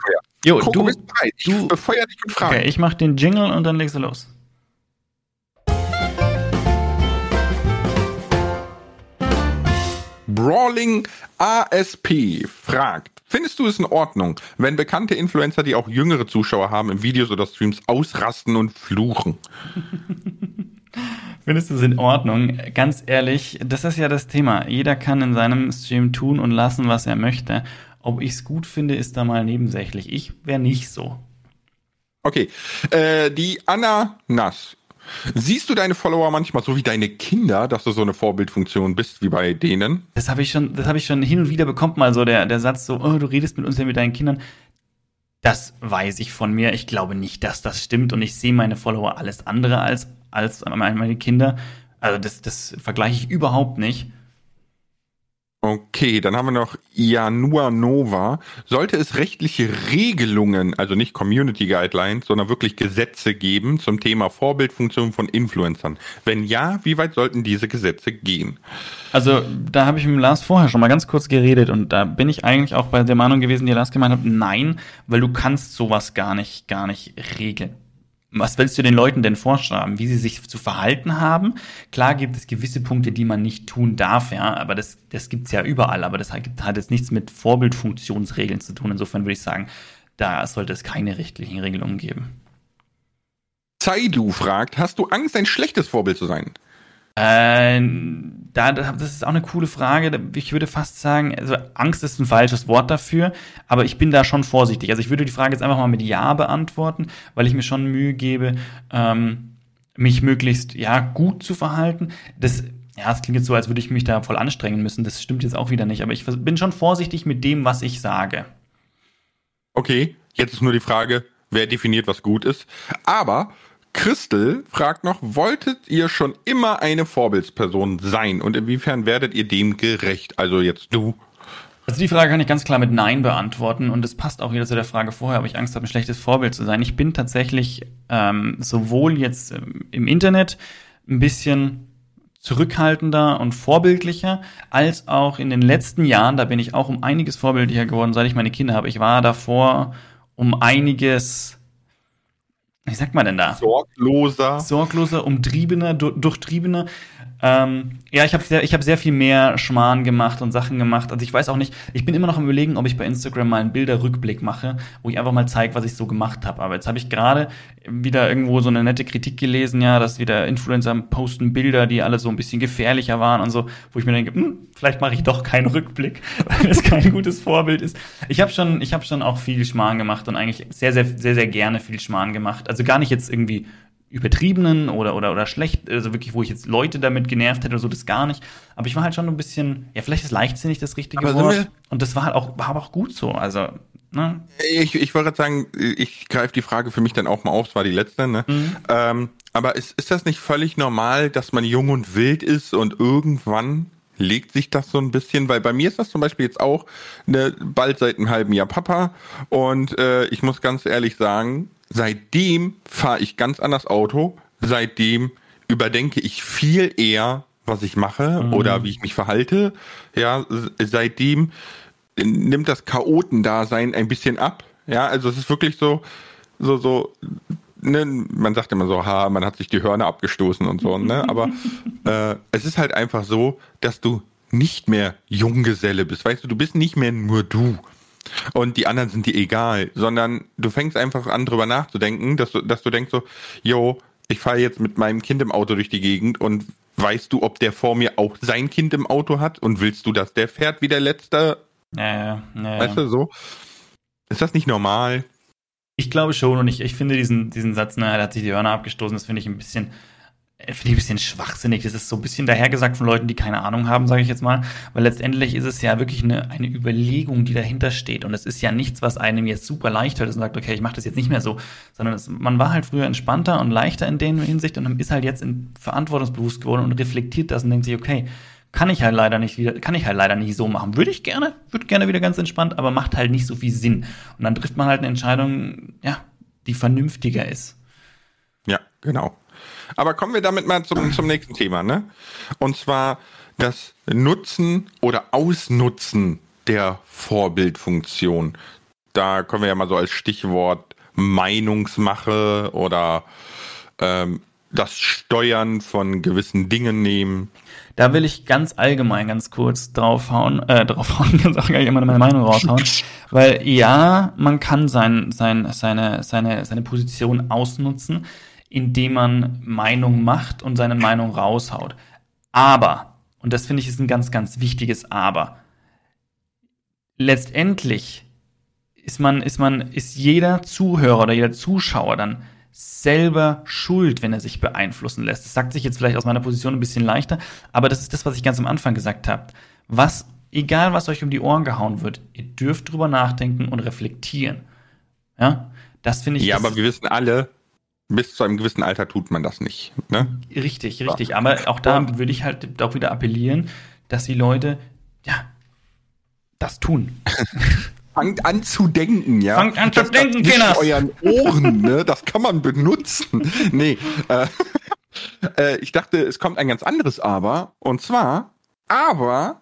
Jo, Coco, du bist bereit. Ich du, befeuer dich mit Fragen. Okay, ich mach den Jingle und dann legst du los. Brawling ASP fragt, findest du es in Ordnung, wenn bekannte Influencer, die auch jüngere Zuschauer haben, in Videos oder Streams ausrasten und fluchen? Findest du es in Ordnung? Ganz ehrlich, das ist ja das Thema. Jeder kann in seinem Stream tun und lassen, was er möchte. Ob ich es gut finde, ist da mal nebensächlich. Ich wäre nicht so. Okay. Äh, die Anna Nass. Siehst du deine Follower manchmal so wie deine Kinder, dass du so eine Vorbildfunktion bist wie bei denen? Das habe ich schon, das habe ich schon hin und wieder bekommen, mal so der, der Satz so, oh, du redest mit uns ja mit deinen Kindern. Das weiß ich von mir. Ich glaube nicht, dass das stimmt und ich sehe meine Follower alles andere als, als meine Kinder. Also das, das vergleiche ich überhaupt nicht. Okay, dann haben wir noch Janua Nova. Sollte es rechtliche Regelungen, also nicht Community Guidelines, sondern wirklich Gesetze geben zum Thema Vorbildfunktion von Influencern? Wenn ja, wie weit sollten diese Gesetze gehen? Also, da habe ich mit Lars vorher schon mal ganz kurz geredet und da bin ich eigentlich auch bei der Meinung gewesen, die Lars gemeint hat, nein, weil du kannst sowas gar nicht, gar nicht regeln was willst du den Leuten denn vorschreiben, wie sie sich zu verhalten haben? Klar gibt es gewisse Punkte, die man nicht tun darf, ja, aber das, das gibt's ja überall, aber das hat, hat jetzt nichts mit Vorbildfunktionsregeln zu tun. Insofern würde ich sagen, da sollte es keine rechtlichen Regelungen geben. Zaidu fragt, hast du Angst, ein schlechtes Vorbild zu sein? Äh, da, das ist auch eine coole Frage. Ich würde fast sagen, also Angst ist ein falsches Wort dafür, aber ich bin da schon vorsichtig. Also ich würde die Frage jetzt einfach mal mit Ja beantworten, weil ich mir schon Mühe gebe, ähm, mich möglichst ja gut zu verhalten. Das ja, es klingt jetzt so, als würde ich mich da voll anstrengen müssen. Das stimmt jetzt auch wieder nicht. Aber ich bin schon vorsichtig mit dem, was ich sage. Okay, jetzt ist nur die Frage, wer definiert, was gut ist. Aber Christel fragt noch, wolltet ihr schon immer eine Vorbildsperson sein und inwiefern werdet ihr dem gerecht? Also jetzt du. Also die Frage kann ich ganz klar mit Nein beantworten und es passt auch wieder zu der Frage vorher, ob ich Angst habe, ein schlechtes Vorbild zu sein. Ich bin tatsächlich ähm, sowohl jetzt ähm, im Internet ein bisschen zurückhaltender und vorbildlicher, als auch in den letzten Jahren, da bin ich auch um einiges vorbildlicher geworden, seit ich meine Kinder habe. Ich war davor um einiges wie sagt man denn da? Sorgloser. Sorgloser, umtriebener, durchtriebener. Ähm, ja, ich habe sehr, ich hab sehr viel mehr Schmarrn gemacht und Sachen gemacht. Also ich weiß auch nicht, ich bin immer noch am überlegen, ob ich bei Instagram mal einen Bilderrückblick mache, wo ich einfach mal zeige, was ich so gemacht habe. Aber jetzt habe ich gerade wieder irgendwo so eine nette Kritik gelesen, ja, dass wieder Influencer posten Bilder, die alle so ein bisschen gefährlicher waren und so, wo ich mir denke, hm, vielleicht mache ich doch keinen Rückblick, weil es kein gutes Vorbild ist. Ich habe schon, ich habe schon auch viel Schmarrn gemacht und eigentlich sehr, sehr, sehr, sehr gerne viel Schmarrn gemacht. Also gar nicht jetzt irgendwie übertriebenen oder, oder, oder schlecht, also wirklich, wo ich jetzt Leute damit genervt hätte oder so, das gar nicht. Aber ich war halt schon ein bisschen, ja, vielleicht ist leichtsinnig das richtige aber Wort. Und das war halt auch, war aber auch gut so. Also, ne? Ich, ich wollte sagen, ich greife die Frage für mich dann auch mal auf, es war die letzte, ne? Mhm. Ähm, aber ist, ist das nicht völlig normal, dass man jung und wild ist und irgendwann legt sich das so ein bisschen, weil bei mir ist das zum Beispiel jetzt auch ne, bald seit einem halben Jahr Papa und äh, ich muss ganz ehrlich sagen, seitdem fahre ich ganz anders Auto. Seitdem überdenke ich viel eher, was ich mache mhm. oder wie ich mich verhalte. Ja, seitdem nimmt das Chaotendasein ein bisschen ab. Ja, also es ist wirklich so, so, so, ne, man sagt immer so, ha, man hat sich die Hörner abgestoßen und so, ne? Aber äh, es ist halt einfach so, dass du nicht mehr Junggeselle bist. Weißt du, du bist nicht mehr nur du und die anderen sind dir egal, sondern du fängst einfach an drüber nachzudenken, dass du, dass du denkst so, yo, ich fahre jetzt mit meinem Kind im Auto durch die Gegend und weißt du, ob der vor mir auch sein Kind im Auto hat und willst du, dass der fährt wie der Letzte? Naja, naja. Weißt du, so? Ist das nicht normal? Ich glaube schon und ich, ich finde diesen, diesen Satz, ne, er hat sich die Hörner abgestoßen, das finde ich ein bisschen, finde ich ein bisschen schwachsinnig. Das ist so ein bisschen dahergesagt von Leuten, die keine Ahnung haben, sage ich jetzt mal. Weil letztendlich ist es ja wirklich eine, eine Überlegung, die dahinter steht. Und es ist ja nichts, was einem jetzt super leicht fällt und sagt, okay, ich mache das jetzt nicht mehr so. Sondern es, man war halt früher entspannter und leichter in der Hinsicht und ist halt jetzt in verantwortungsbewusst geworden und reflektiert das und denkt sich, okay, kann ich halt leider nicht wieder, kann ich halt leider nicht so machen. Würde ich gerne, würde gerne wieder ganz entspannt, aber macht halt nicht so viel Sinn. Und dann trifft man halt eine Entscheidung, ja, die vernünftiger ist. Ja, genau. Aber kommen wir damit mal zum, zum nächsten Thema, ne? Und zwar das Nutzen oder Ausnutzen der Vorbildfunktion. Da können wir ja mal so als Stichwort Meinungsmache oder ähm, das Steuern von gewissen Dingen nehmen. Da will ich ganz allgemein ganz kurz draufhauen, äh, draufhauen, ganz immer meine Meinung raushauen. Weil ja, man kann sein, sein, seine, seine, seine Position ausnutzen, indem man Meinung macht und seine Meinung raushaut. Aber, und das finde ich ist ein ganz, ganz wichtiges Aber, letztendlich ist man, ist man, ist jeder Zuhörer oder jeder Zuschauer dann selber schuld, wenn er sich beeinflussen lässt. Das sagt sich jetzt vielleicht aus meiner Position ein bisschen leichter, aber das ist das, was ich ganz am Anfang gesagt habe. Was, egal was euch um die Ohren gehauen wird, ihr dürft drüber nachdenken und reflektieren. Ja, das finde ich. Ja, aber wir wissen alle, bis zu einem gewissen Alter tut man das nicht. Ne? Richtig, richtig. Aber auch da würde ich halt auch wieder appellieren, dass die Leute, ja, das tun. Fangt an zu denken, ja. Fangt an zu das denken, Kinder. euren Ohren, ne? Das kann man benutzen. Nee, äh, äh, ich dachte, es kommt ein ganz anderes Aber. Und zwar, aber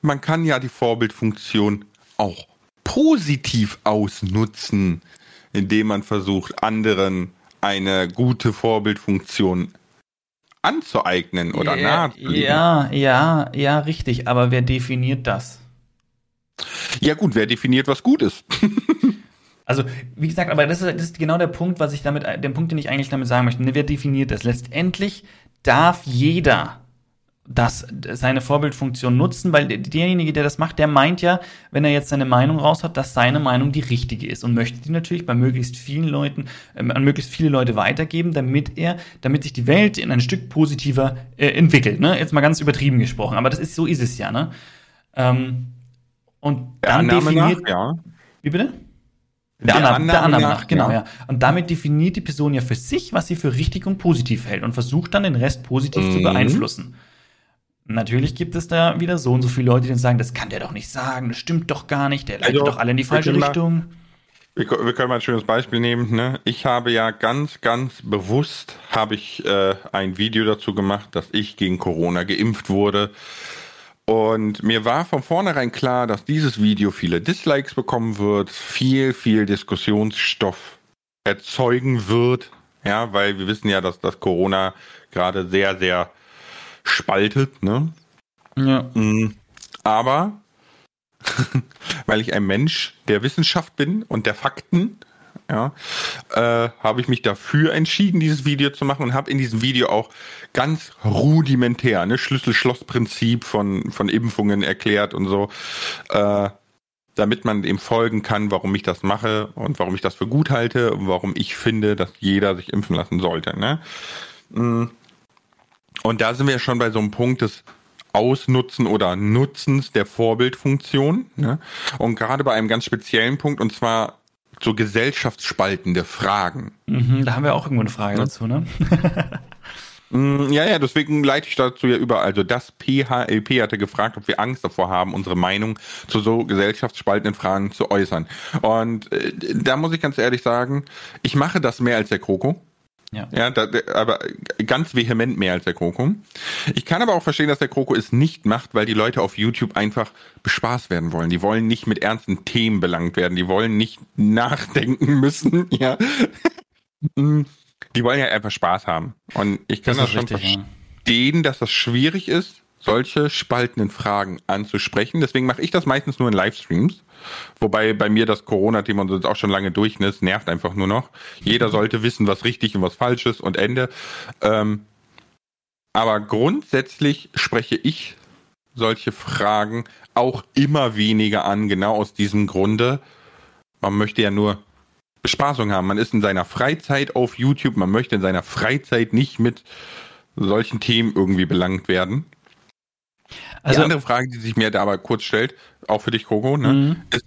man kann ja die Vorbildfunktion auch positiv ausnutzen, indem man versucht, anderen eine gute Vorbildfunktion anzueignen oder ja, nahezulegen. Ja, ja, ja, richtig. Aber wer definiert das? Ja gut, wer definiert, was gut ist? also, wie gesagt, aber das ist, das ist, genau der Punkt, was ich damit, der Punkt, den ich eigentlich damit sagen möchte. Wer definiert das? Letztendlich darf jeder das, seine Vorbildfunktion nutzen, weil derjenige, der das macht, der meint ja, wenn er jetzt seine Meinung raus hat, dass seine Meinung die richtige ist und möchte die natürlich bei möglichst vielen Leuten, äh, an möglichst viele Leute weitergeben, damit er, damit sich die Welt in ein Stück positiver äh, entwickelt. Ne? Jetzt mal ganz übertrieben gesprochen, aber das ist so ist es ja. Ne? Ähm, und dann der definiert. Nach, ja. Wie bitte? Der, der, Annahme, Annahme, der Annahme nach, genau, ja. ja. Und damit definiert die Person ja für sich, was sie für richtig und positiv hält und versucht dann den Rest positiv mhm. zu beeinflussen. Natürlich gibt es da wieder so und so viele Leute, die dann sagen, das kann der doch nicht sagen, das stimmt doch gar nicht, der leitet also, doch alle in die falsche Richtung. Wir, wir, können mal ein schönes Beispiel nehmen. Ne? Ich habe ja ganz, ganz bewusst habe ich äh, ein Video dazu gemacht, dass ich gegen Corona geimpft wurde. Und mir war von vornherein klar, dass dieses Video viele Dislikes bekommen wird, viel, viel Diskussionsstoff erzeugen wird. Ja, weil wir wissen ja, dass das Corona gerade sehr, sehr spaltet, ne? Ja. Mm, aber weil ich ein Mensch der Wissenschaft bin und der Fakten ja, äh, habe ich mich dafür entschieden, dieses Video zu machen und habe in diesem Video auch ganz rudimentär, ne, Schlüssel-Schloss-Prinzip von, von Impfungen erklärt und so, äh, damit man dem folgen kann, warum ich das mache und warum ich das für gut halte und warum ich finde, dass jeder sich impfen lassen sollte. Ne? Mm. Und da sind wir schon bei so einem Punkt des Ausnutzen oder Nutzens der Vorbildfunktion. Ne? Und gerade bei einem ganz speziellen Punkt, und zwar so gesellschaftsspaltende Fragen. Mhm, da haben wir auch irgendwo eine Frage ja. dazu, ne? Mm, ja, ja, deswegen leite ich dazu ja über. Also das PHLP hatte gefragt, ob wir Angst davor haben, unsere Meinung zu so gesellschaftsspaltenden Fragen zu äußern. Und äh, da muss ich ganz ehrlich sagen, ich mache das mehr als der Kroko. Ja, ja da, aber ganz vehement mehr als der Kroko. Ich kann aber auch verstehen, dass der Kroko es nicht macht, weil die Leute auf YouTube einfach bespaßt werden wollen. Die wollen nicht mit ernsten Themen belangt werden. Die wollen nicht nachdenken müssen. Ja. Die wollen ja einfach Spaß haben. Und ich kann das, das schon richtig, verstehen, ja. dass das schwierig ist, solche spaltenden Fragen anzusprechen. Deswegen mache ich das meistens nur in Livestreams. Wobei bei mir das Corona-Thema uns auch schon lange durch ist, nervt einfach nur noch. Jeder sollte wissen, was richtig und was falsch ist und Ende. Ähm, aber grundsätzlich spreche ich solche Fragen auch immer weniger an, genau aus diesem Grunde. Man möchte ja nur Bespaßung haben. Man ist in seiner Freizeit auf YouTube, man möchte in seiner Freizeit nicht mit solchen Themen irgendwie belangt werden. Also, die andere Frage, die sich mir da aber kurz stellt, auch für dich, Coco, ne, mhm. ist,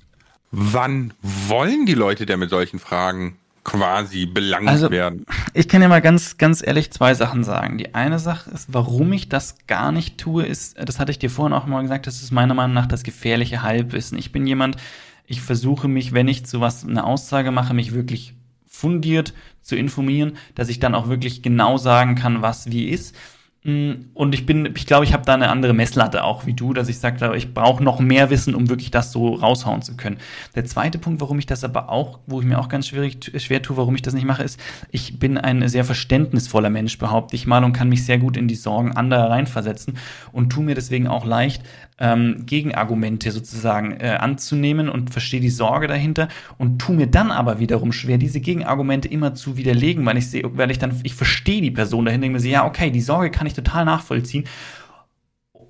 wann wollen die Leute denn mit solchen Fragen quasi belangt also, werden? Ich kann ja mal ganz, ganz ehrlich zwei Sachen sagen. Die eine Sache ist, warum ich das gar nicht tue, ist, das hatte ich dir vorhin auch mal gesagt, das ist meiner Meinung nach das gefährliche Halbwissen. Ich bin jemand, ich versuche mich, wenn ich zu was eine Aussage mache, mich wirklich fundiert zu informieren, dass ich dann auch wirklich genau sagen kann, was wie ist. Mm, und ich bin, ich glaube, ich habe da eine andere Messlatte auch wie du, dass ich sage, ich brauche noch mehr Wissen, um wirklich das so raushauen zu können. Der zweite Punkt, warum ich das aber auch, wo ich mir auch ganz schwierig, schwer tue, warum ich das nicht mache, ist, ich bin ein sehr verständnisvoller Mensch, behaupte ich mal, und kann mich sehr gut in die Sorgen anderer reinversetzen und tue mir deswegen auch leicht, ähm, Gegenargumente sozusagen äh, anzunehmen und verstehe die Sorge dahinter und tu mir dann aber wiederum schwer, diese Gegenargumente immer zu widerlegen, weil ich sehe, weil ich dann, ich verstehe die Person dahinter und mir sehe, ja, okay, die Sorge kann ich total nachvollziehen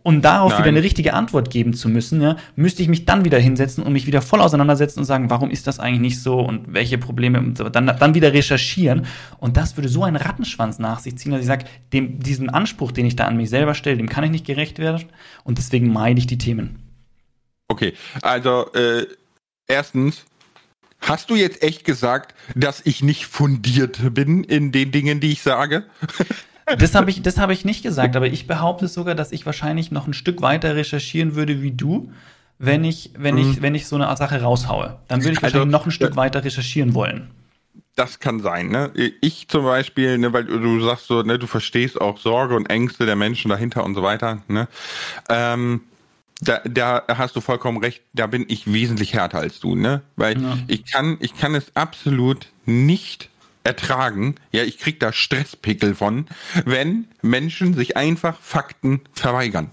und darauf Nein. wieder eine richtige Antwort geben zu müssen, ja, müsste ich mich dann wieder hinsetzen und mich wieder voll auseinandersetzen und sagen, warum ist das eigentlich nicht so und welche Probleme und so, dann, dann wieder recherchieren. Und das würde so einen Rattenschwanz nach sich ziehen, dass ich sage, dem, diesem Anspruch, den ich da an mich selber stelle, dem kann ich nicht gerecht werden und deswegen meide ich die Themen. Okay, also äh, erstens, Hast du jetzt echt gesagt, dass ich nicht fundiert bin in den Dingen, die ich sage? Das habe ich, das hab ich nicht gesagt, aber ich behaupte sogar, dass ich wahrscheinlich noch ein Stück weiter recherchieren würde wie du, wenn ich, wenn ich, mhm. wenn ich so eine Sache raushaue. Dann würde ich also, wahrscheinlich noch ein Stück weiter recherchieren wollen. Das kann sein, ne? Ich zum Beispiel, ne, weil du sagst so, ne, du verstehst auch Sorge und Ängste der Menschen dahinter und so weiter, ne? Ähm, da, da hast du vollkommen recht, da bin ich wesentlich härter als du, ne? Weil ja. ich kann, ich kann es absolut nicht ertragen. Ja, ich krieg da Stresspickel von, wenn Menschen sich einfach Fakten verweigern.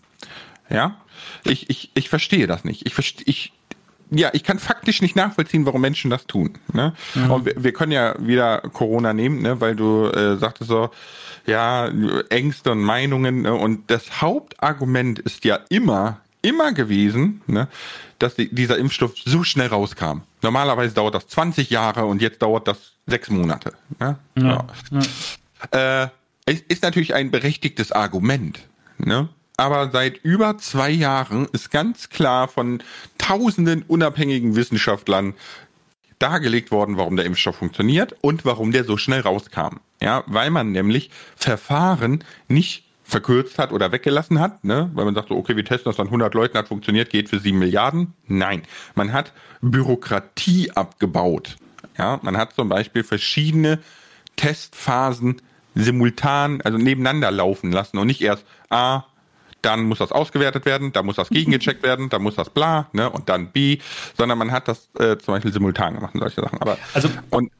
Ja, ich, ich, ich verstehe das nicht. Ich verstehe, ich, ja, ich kann faktisch nicht nachvollziehen, warum Menschen das tun. Ne? Mhm. Und wir, wir, können ja wieder Corona nehmen, ne? weil du äh, sagtest so, ja, Ängste und Meinungen. Ne? Und das Hauptargument ist ja immer, immer gewesen, ne? dass die, dieser Impfstoff so schnell rauskam. Normalerweise dauert das 20 Jahre und jetzt dauert das sechs Monate. Ne? Ja. ja. Äh, es ist natürlich ein berechtigtes Argument. Ne? Aber seit über zwei Jahren ist ganz klar von tausenden unabhängigen Wissenschaftlern dargelegt worden, warum der Impfstoff funktioniert und warum der so schnell rauskam. Ja, weil man nämlich Verfahren nicht verkürzt hat oder weggelassen hat, ne? weil man sagt so, okay, wir testen das an 100 Leuten, hat funktioniert, geht für 7 Milliarden. Nein, man hat Bürokratie abgebaut. Ja, man hat zum Beispiel verschiedene Testphasen simultan, also nebeneinander laufen lassen und nicht erst A, dann muss das ausgewertet werden, dann muss das gegengecheckt werden, dann muss das bla, ne, und dann B, sondern man hat das äh, zum Beispiel simultan gemacht und solche Sachen. Aber also und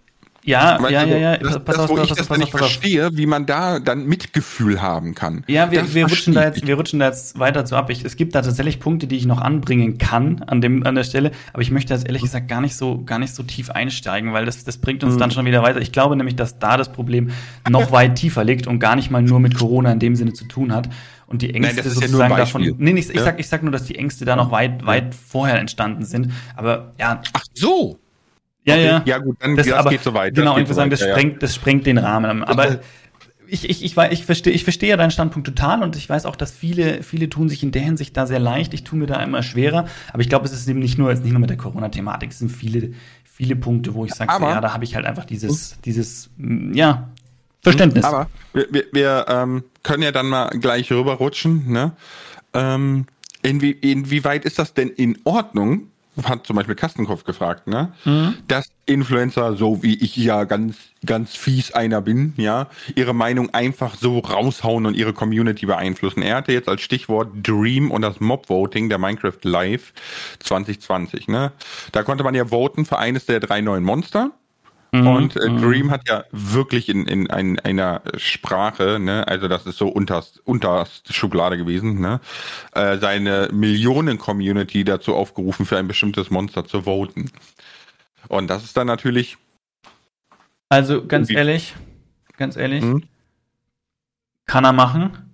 ja, ja, ja, ja. Das, pass das, auf, wo ich das nicht verstehe, wie man da dann Mitgefühl haben kann. Ja, wir, wir rutschen da jetzt, wir rutschen da jetzt weiter zu ab. Ich, es gibt da tatsächlich Punkte, die ich noch anbringen kann an dem, an der Stelle. Aber ich möchte jetzt ehrlich gesagt gar nicht so, gar nicht so tief einsteigen, weil das, das bringt uns mhm. dann schon wieder weiter. Ich glaube nämlich, dass da das Problem noch weit tiefer liegt und gar nicht mal nur mit Corona in dem Sinne zu tun hat. Und die Ängste Nein, sozusagen ja davon. Nee, ich, ich, ja? sag, ich sag nur, dass die Ängste da noch weit, weit vorher entstanden sind. Aber ja. Ach so. Ja, okay. ja. Ja, gut, dann das, das aber, geht so weit. Genau, ich würde sagen, das, sprengt, ja. das sprengt den Rahmen. Aber ich, ich, ich, ich, verstehe, ich verstehe ja deinen Standpunkt total und ich weiß auch, dass viele, viele tun sich in der Hinsicht da sehr leicht. Ich tue mir da immer schwerer. Aber ich glaube, es ist eben nicht nur, es ist nicht nur mit der Corona-Thematik. Es sind viele, viele Punkte, wo ich sage, so, ja, da habe ich halt einfach dieses, dieses, ja, Verständnis. Aber wir, wir, wir ähm, können ja dann mal gleich rüberrutschen. Ne? Ähm, inwie, inwieweit ist das denn in Ordnung, hat zum Beispiel Kastenkopf gefragt, ne? Mhm. Dass Influencer, so wie ich ja ganz, ganz fies einer bin, ja, ihre Meinung einfach so raushauen und ihre Community beeinflussen. Er hatte jetzt als Stichwort Dream und das Mob-Voting der Minecraft Live 2020, ne? Da konnte man ja voten für eines der drei neuen Monster. Mhm. Und äh, mhm. Dream hat ja wirklich in, in ein, einer Sprache, ne, also das ist so unterst, unterst Schublade gewesen, ne, äh, seine Millionen-Community dazu aufgerufen, für ein bestimmtes Monster zu voten. Und das ist dann natürlich. Also ganz ehrlich, ganz ehrlich, mhm. kann er machen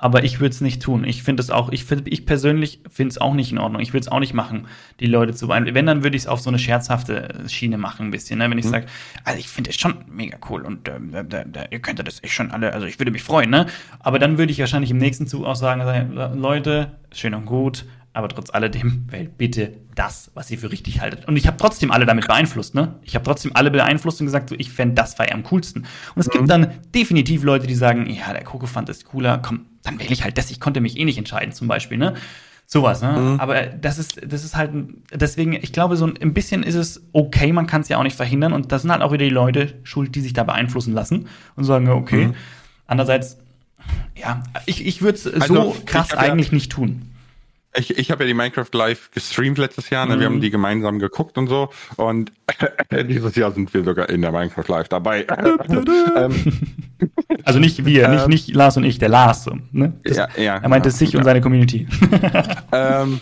aber ich würde es nicht tun. Ich finde es auch, ich, find, ich persönlich finde es auch nicht in Ordnung. Ich würde es auch nicht machen, die Leute zu beeinflussen. Wenn, dann würde ich es auf so eine scherzhafte Schiene machen, ein bisschen. Ne? Wenn ich mhm. sage, also ich finde es schon mega cool und äh, da, da, ihr könntet das echt schon alle, also ich würde mich freuen, ne? Aber dann würde ich wahrscheinlich im nächsten Zug auch sagen, Leute, schön und gut, aber trotz alledem wählt bitte das, was ihr für richtig haltet. Und ich habe trotzdem alle damit beeinflusst, ne? Ich habe trotzdem alle beeinflusst und gesagt, so, ich fände das war am coolsten. Und es mhm. gibt dann definitiv Leute, die sagen, ja, der Kokofant ist cooler, komm, dann wähle ich halt das. Ich konnte mich eh nicht entscheiden, zum Beispiel, ne? Sowas, ne? Mhm. Aber das ist, das ist halt, deswegen, ich glaube, so ein bisschen ist es okay, man kann es ja auch nicht verhindern. Und das sind halt auch wieder die Leute schuld, die sich da beeinflussen lassen und sagen, okay. Mhm. Andererseits, Ja, ich, ich würde es also, so krass eigentlich ja, nicht tun. Ich, ich habe ja die Minecraft Live gestreamt letztes Jahr, ne? Mhm. wir haben mhm. die gemeinsam geguckt und so. Und dieses Jahr sind wir sogar in der Minecraft Live dabei. Ähm, also nicht wir, nicht, ähm. nicht Lars und ich, der Lars. So, ne? Das, ja, ja, er meinte ja, sich und seine Community. ähm,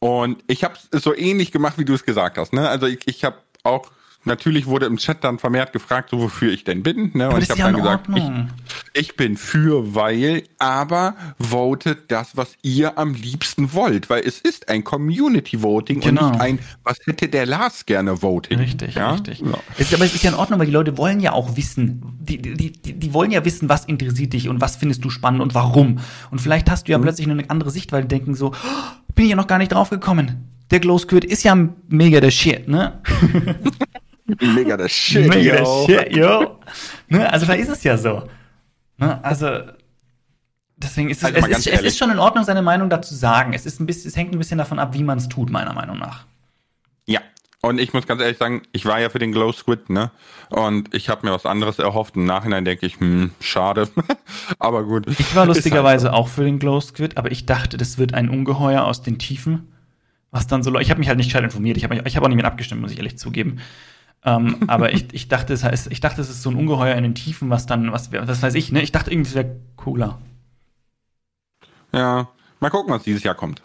und ich habe es so ähnlich gemacht, wie du es gesagt hast. Ne? Also ich, ich habe auch natürlich wurde im Chat dann vermehrt gefragt, so wofür ich denn bin. Ne? Und ich habe ja dann gesagt, ich, ich, bin für, weil, aber votet das, was ihr am liebsten wollt, weil es ist ein Community Voting genau. und nicht ein, was hätte der Lars gerne Voting. Richtig, ja? richtig. Ja. Es, aber es ist ja in Ordnung, weil die Leute wollen ja auch wissen, die, die, die, die wollen ja wissen, was interessiert dich und was findest du spannend und warum. Und vielleicht hast du ja mhm. plötzlich eine andere Sicht, weil die denken so, oh, bin ich ja noch gar nicht drauf gekommen. Der Glow Squid ist ja mega der Shit, ne? Mega der Shit, Mega yo. der Shit, yo. Ne? Also da ist es ja so. Ne? Also deswegen ist es, also es, ist, es ist schon in Ordnung, seine Meinung dazu sagen. Es, ist ein bisschen, es hängt ein bisschen davon ab, wie man es tut, meiner Meinung nach. Ja, und ich muss ganz ehrlich sagen, ich war ja für den Glow Squid, ne? Und ich habe mir was anderes erhofft. Im Nachhinein denke ich, hm, schade. aber gut. Ich war lustigerweise halt auch für den Glow Squid, aber ich dachte, das wird ein Ungeheuer aus den Tiefen. Was dann so, ich habe mich halt nicht gescheit informiert. Ich habe ich hab auch nicht mit abgestimmt, muss ich ehrlich zugeben. Ähm, aber ich, ich dachte, es heißt, ich dachte, es ist so ein Ungeheuer in den Tiefen, was dann, was, das weiß ich, ne? Ich dachte irgendwie, es wäre cooler. Ja, mal gucken, was dieses Jahr kommt.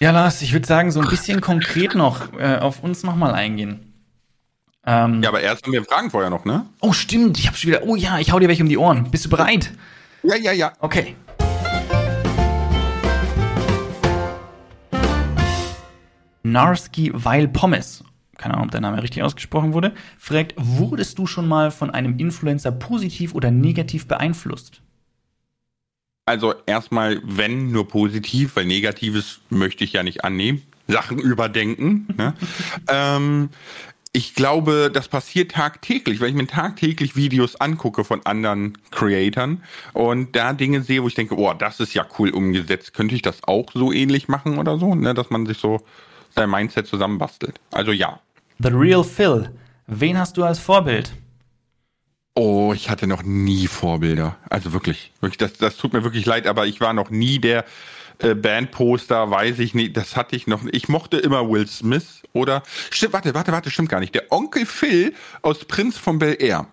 Ja, Lars, ich würde sagen, so ein bisschen konkret noch äh, auf uns nochmal eingehen. Ähm, ja, aber erst haben wir Fragen vorher noch, ne? Oh, stimmt. Ich habe schon wieder. Oh ja, ich hau dir welche um die Ohren. Bist du bereit? Ja, ja, ja. Okay. Narski Weil Pommes, keine Ahnung, ob der Name richtig ausgesprochen wurde, fragt, wurdest du schon mal von einem Influencer positiv oder negativ beeinflusst? Also erstmal, wenn nur positiv, weil Negatives möchte ich ja nicht annehmen. Sachen überdenken. Ne? ähm, ich glaube, das passiert tagtäglich, weil ich mir tagtäglich Videos angucke von anderen Creatoren und da Dinge sehe, wo ich denke, oh, das ist ja cool umgesetzt. Könnte ich das auch so ähnlich machen oder so, ne? dass man sich so sein Mindset zusammenbastelt. Also ja. The Real Phil. Wen hast du als Vorbild? Oh, ich hatte noch nie Vorbilder. Also wirklich, wirklich, das, das tut mir wirklich leid, aber ich war noch nie der äh, Bandposter, weiß ich nicht, das hatte ich noch. Ich mochte immer Will Smith oder stimmt, warte, warte, warte, stimmt gar nicht. Der Onkel Phil aus Prinz von Bel Air.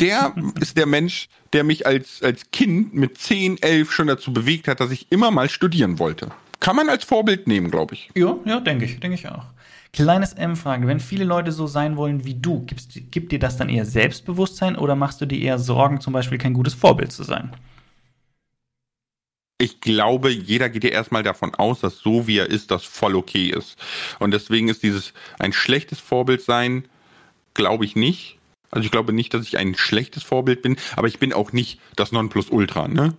Der ist der Mensch, der mich als, als Kind mit 10, 11 schon dazu bewegt hat, dass ich immer mal studieren wollte. Kann man als Vorbild nehmen, glaube ich. Ja, ja, denke ich, denke ich auch. Kleines M-Frage, wenn viele Leute so sein wollen wie du, gibst, gibt dir das dann eher Selbstbewusstsein oder machst du dir eher Sorgen, zum Beispiel kein gutes Vorbild zu sein? Ich glaube, jeder geht ja erstmal davon aus, dass so wie er ist, das voll okay ist. Und deswegen ist dieses ein schlechtes Vorbild sein, glaube ich nicht. Also ich glaube nicht, dass ich ein schlechtes Vorbild bin, aber ich bin auch nicht das Nonplusultra, ne?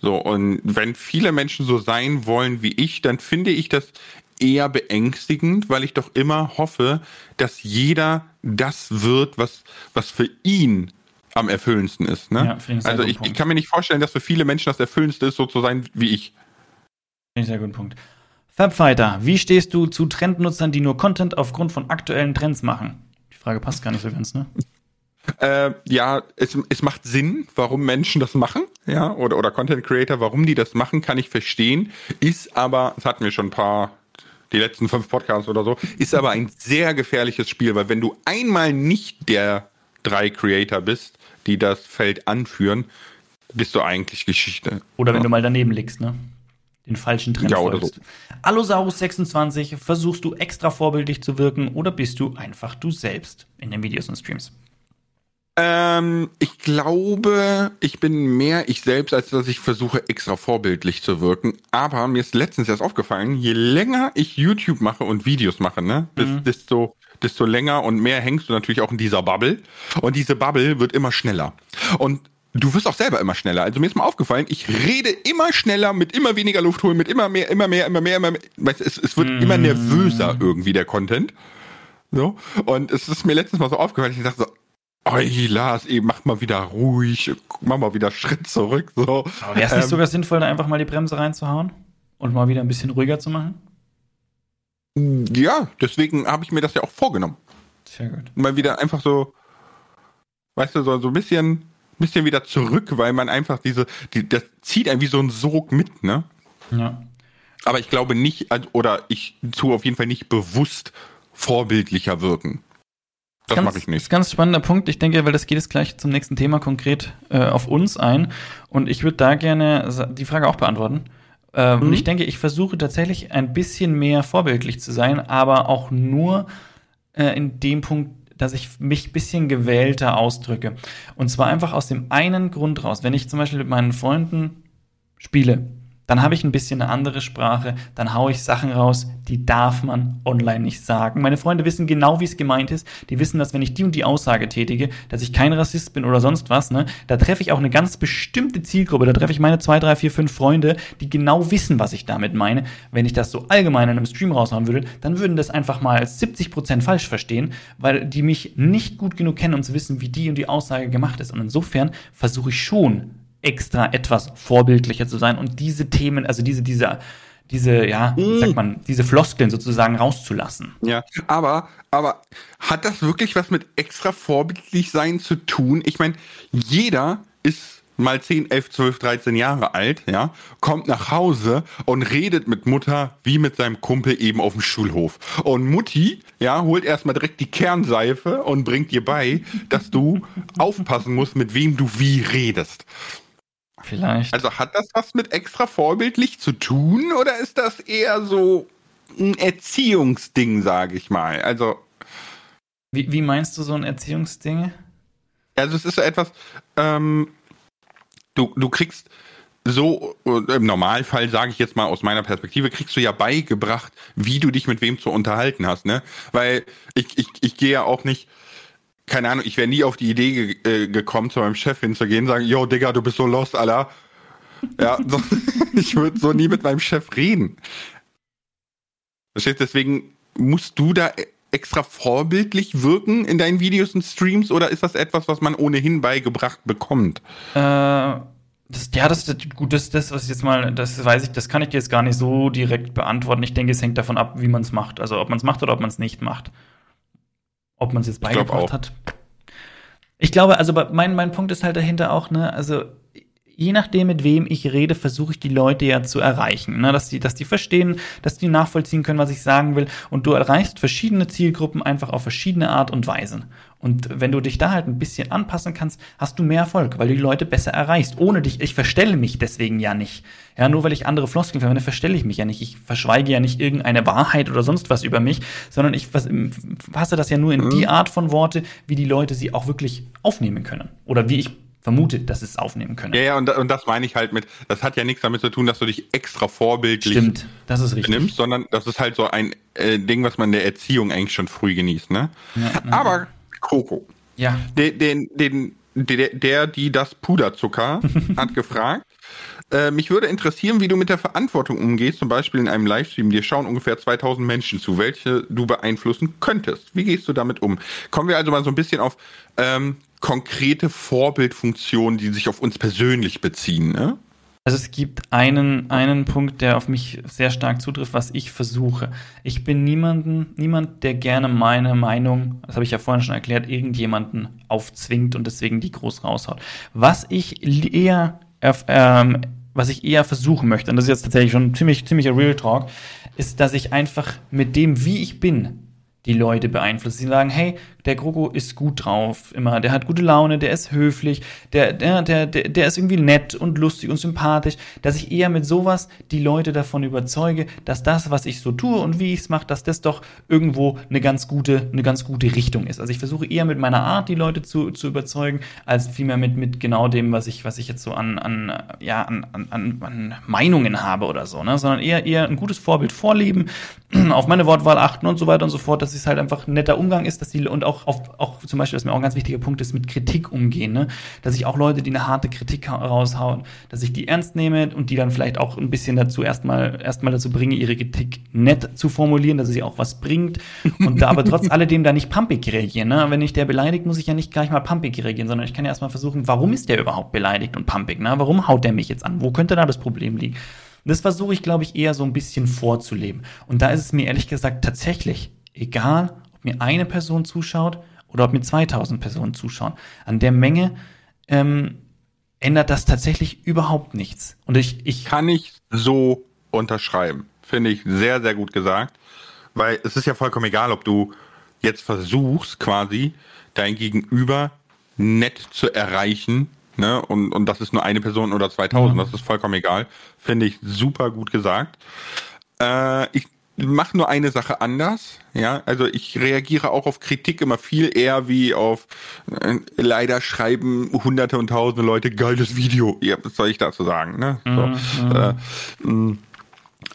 So, und wenn viele Menschen so sein wollen wie ich, dann finde ich das eher beängstigend, weil ich doch immer hoffe, dass jeder das wird, was, was für ihn am erfüllendsten ist. Ne? Ja, ich also ich, ich, kann mir nicht vorstellen, dass für viele Menschen das Erfüllendste ist, so zu sein wie ich. Finde ich sehr guten Punkt. Fabfighter, wie stehst du zu Trendnutzern, die nur Content aufgrund von aktuellen Trends machen? Die Frage passt gar nicht so ganz, ne? Äh, ja, es, es macht Sinn, warum Menschen das machen, ja, oder, oder Content Creator, warum die das machen, kann ich verstehen. Ist aber, das hatten wir schon ein paar, die letzten fünf Podcasts oder so, ist aber ein sehr gefährliches Spiel, weil wenn du einmal nicht der drei Creator bist, die das Feld anführen, bist du eigentlich Geschichte. Oder wenn ja. du mal daneben liegst, ne? Den falschen Trend ja, folgst. So. Allosaurus 26, versuchst du extra vorbildlich zu wirken oder bist du einfach du selbst in den Videos und Streams? Ähm, ich glaube, ich bin mehr ich selbst, als dass ich versuche, extra vorbildlich zu wirken. Aber mir ist letztens erst aufgefallen, je länger ich YouTube mache und Videos mache, ne, mhm. desto, desto länger und mehr hängst du natürlich auch in dieser Bubble. Und diese Bubble wird immer schneller. Und du wirst auch selber immer schneller. Also mir ist mal aufgefallen, ich rede immer schneller, mit immer weniger Luft holen, mit immer mehr, immer mehr, immer mehr, immer mehr. Weißt, es, es wird mm. immer nervöser irgendwie, der Content. So. Und es ist mir letztens mal so aufgefallen, ich dachte so, Oi, Lars, ey, mach mal wieder ruhig, mach mal wieder Schritt zurück. So. Wäre es nicht ähm, sogar sinnvoll, da einfach mal die Bremse reinzuhauen und mal wieder ein bisschen ruhiger zu machen? Ja, deswegen habe ich mir das ja auch vorgenommen. Sehr gut. Mal wieder einfach so, weißt du, so, so ein bisschen bisschen wieder zurück, weil man einfach diese, die, das zieht einen wie so ein Sog mit, ne? Ja. Aber ich glaube nicht, oder ich tue auf jeden Fall nicht bewusst vorbildlicher wirken. Das mache ich nicht. Das ist ein ganz spannender Punkt. Ich denke, weil das geht jetzt gleich zum nächsten Thema konkret äh, auf uns ein. Und ich würde da gerne die Frage auch beantworten. Äh, mhm. Und ich denke, ich versuche tatsächlich ein bisschen mehr vorbildlich zu sein, aber auch nur äh, in dem Punkt, dass ich mich ein bisschen gewählter ausdrücke. Und zwar einfach aus dem einen Grund raus. Wenn ich zum Beispiel mit meinen Freunden spiele, dann habe ich ein bisschen eine andere Sprache, dann haue ich Sachen raus, die darf man online nicht sagen. Meine Freunde wissen genau, wie es gemeint ist. Die wissen, dass wenn ich die und die Aussage tätige, dass ich kein Rassist bin oder sonst was, ne, da treffe ich auch eine ganz bestimmte Zielgruppe. Da treffe ich meine zwei, drei, vier, fünf Freunde, die genau wissen, was ich damit meine. Wenn ich das so allgemein in einem Stream raushauen würde, dann würden das einfach mal 70 Prozent falsch verstehen, weil die mich nicht gut genug kennen, um zu wissen, wie die und die Aussage gemacht ist. Und insofern versuche ich schon, extra etwas vorbildlicher zu sein und diese Themen, also diese, diese, diese, ja, mm. sagt man, diese Floskeln sozusagen rauszulassen. Ja, aber, aber hat das wirklich was mit extra vorbildlich sein zu tun? Ich meine, jeder ist mal 10, 11, 12, 13 Jahre alt, ja, kommt nach Hause und redet mit Mutter wie mit seinem Kumpel eben auf dem Schulhof. Und Mutti, ja, holt erstmal direkt die Kernseife und bringt dir bei, dass du aufpassen musst, mit wem du wie redest. Vielleicht. Also hat das was mit extra vorbildlich zu tun oder ist das eher so ein Erziehungsding, sage ich mal? Also. Wie, wie meinst du so ein Erziehungsding? Also es ist so etwas, ähm, du, du kriegst so, im Normalfall, sage ich jetzt mal aus meiner Perspektive, kriegst du ja beigebracht, wie du dich mit wem zu unterhalten hast, ne? Weil ich, ich, ich gehe ja auch nicht keine Ahnung, ich wäre nie auf die Idee ge äh, gekommen, zu meinem Chef hinzugehen und sagen, yo, Digga, du bist so lost, Alter. Ja, so, ich würde so nie mit meinem Chef reden. Verstehst Deswegen musst du da extra vorbildlich wirken in deinen Videos und Streams oder ist das etwas, was man ohnehin beigebracht bekommt? Äh. Das, ja, das ist gut, das, das, was ich jetzt mal, das weiß ich, das kann ich dir jetzt gar nicht so direkt beantworten. Ich denke, es hängt davon ab, wie man es macht. Also ob man es macht oder ob man es nicht macht. Ob man es jetzt beigebracht hat. Ich glaube, also mein, mein Punkt ist halt dahinter auch, ne, also je nachdem, mit wem ich rede, versuche ich die Leute ja zu erreichen. Ne? Dass, die, dass die verstehen, dass die nachvollziehen können, was ich sagen will. Und du erreichst verschiedene Zielgruppen einfach auf verschiedene Art und Weisen. Und wenn du dich da halt ein bisschen anpassen kannst, hast du mehr Erfolg, weil du die Leute besser erreichst. Ohne dich, ich verstelle mich deswegen ja nicht. Ja, nur weil ich andere Floskeln verwende, verstelle ich mich ja nicht. Ich verschweige ja nicht irgendeine Wahrheit oder sonst was über mich, sondern ich fasse das ja nur in die mhm. Art von Worte, wie die Leute sie auch wirklich aufnehmen können. Oder wie ich vermutet, dass es aufnehmen können. Ja, ja, und, und das meine ich halt mit, das hat ja nichts damit zu tun, dass du dich extra vorbildlich Stimmt, das ist richtig. nimmst, sondern das ist halt so ein äh, Ding, was man in der Erziehung eigentlich schon früh genießt, ne? Ja, Aber Coco. Ja. Den, den, den, der, der, die das Puderzucker hat gefragt. Äh, mich würde interessieren, wie du mit der Verantwortung umgehst, zum Beispiel in einem Livestream. Dir schauen ungefähr 2000 Menschen zu, welche du beeinflussen könntest. Wie gehst du damit um? Kommen wir also mal so ein bisschen auf ähm, konkrete Vorbildfunktionen, die sich auf uns persönlich beziehen, ne? Also es gibt einen, einen Punkt, der auf mich sehr stark zutrifft, was ich versuche. Ich bin niemanden, niemand, der gerne meine Meinung, das habe ich ja vorhin schon erklärt, irgendjemanden aufzwingt und deswegen die groß raushaut. Was ich eher, ähm, was ich eher versuchen möchte, und das ist jetzt tatsächlich schon ziemlich, ziemlicher Real Talk, ist, dass ich einfach mit dem, wie ich bin, die Leute beeinflussen. Sie sagen, hey, der Groko ist gut drauf immer, der hat gute Laune, der ist höflich, der, der, der, der ist irgendwie nett und lustig und sympathisch, dass ich eher mit sowas die Leute davon überzeuge, dass das, was ich so tue und wie ich es mache, dass das doch irgendwo eine ganz gute, eine ganz gute Richtung ist. Also ich versuche eher mit meiner Art die Leute zu, zu überzeugen, als vielmehr mit, mit genau dem, was ich, was ich jetzt so an, an, ja, an, an, an Meinungen habe oder so, ne? sondern eher, eher ein gutes Vorbild vorleben, auf meine Wortwahl achten und so weiter und so fort, dass es halt einfach ein netter Umgang ist, dass die und auch auf, auch zum Beispiel, was mir auch ein ganz wichtiger Punkt ist, mit Kritik umgehen, ne? Dass ich auch Leute, die eine harte Kritik raushauen, dass ich die ernst nehme und die dann vielleicht auch ein bisschen dazu erstmal erstmal dazu bringe, ihre Kritik nett zu formulieren, dass sie auch was bringt und da aber trotz alledem da nicht pumpig reagieren. Ne? Wenn ich der beleidigt, muss ich ja nicht gleich mal pumpig reagieren, sondern ich kann ja erstmal versuchen, warum ist der überhaupt beleidigt und pumpig? Ne? Warum haut der mich jetzt an? Wo könnte da das Problem liegen? Das versuche ich, glaube ich, eher so ein bisschen vorzuleben. Und da ist es mir ehrlich gesagt tatsächlich egal, ob mir eine Person zuschaut oder ob mir 2000 Personen zuschauen. An der Menge ähm, ändert das tatsächlich überhaupt nichts. Und ich, ich kann ich so unterschreiben. Finde ich sehr, sehr gut gesagt. Weil es ist ja vollkommen egal, ob du jetzt versuchst, quasi dein Gegenüber nett zu erreichen, ne? Und, und das ist nur eine Person oder 2000, mhm. das ist vollkommen egal. Finde ich super gut gesagt. Äh, ich mache nur eine Sache anders. Ja, also ich reagiere auch auf Kritik immer viel eher wie auf äh, leider schreiben hunderte und tausende Leute geiles Video. Ja, was soll ich dazu sagen? Ne? So, mhm. äh, mm.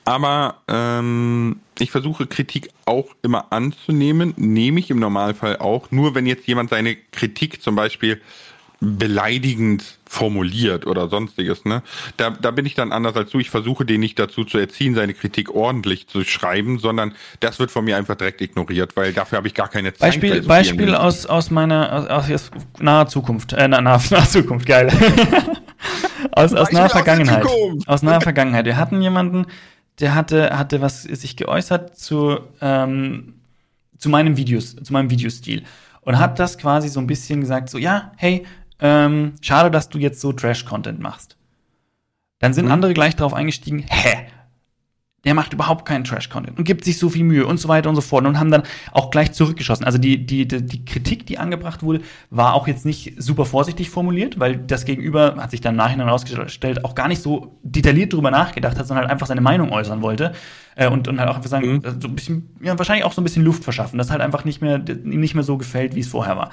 aber ähm, ich versuche Kritik auch immer anzunehmen, nehme ich im Normalfall auch. Nur wenn jetzt jemand seine Kritik zum Beispiel beleidigend formuliert oder sonstiges, ne? Da, da bin ich dann anders als du. Ich versuche den nicht dazu zu erziehen, seine Kritik ordentlich zu schreiben, sondern das wird von mir einfach direkt ignoriert, weil dafür habe ich gar keine Zeit. Beispiel, Beispiel aus, aus meiner aus, aus naher Zukunft, äh, naher, naher Zukunft, geil. aus, aus naher Vergangenheit. Aus naher Vergangenheit. Wir hatten jemanden, der hatte, hatte was sich geäußert zu, ähm, zu meinem Videos, zu meinem Videostil. Und hat das quasi so ein bisschen gesagt, so, ja, hey, ähm, schade, dass du jetzt so Trash-Content machst. Dann sind mhm. andere gleich darauf eingestiegen, hä? Der macht überhaupt keinen Trash-Content und gibt sich so viel Mühe und so weiter und so fort und haben dann auch gleich zurückgeschossen. Also die, die, die, die Kritik, die angebracht wurde, war auch jetzt nicht super vorsichtig formuliert, weil das Gegenüber, hat sich dann im Nachhinein herausgestellt, auch gar nicht so detailliert drüber nachgedacht hat, sondern halt einfach seine Meinung äußern wollte. Äh, und, und halt auch einfach sagen, mhm. so ein bisschen, ja, wahrscheinlich auch so ein bisschen Luft verschaffen, das halt einfach nicht mehr, ihm nicht mehr so gefällt, wie es vorher war.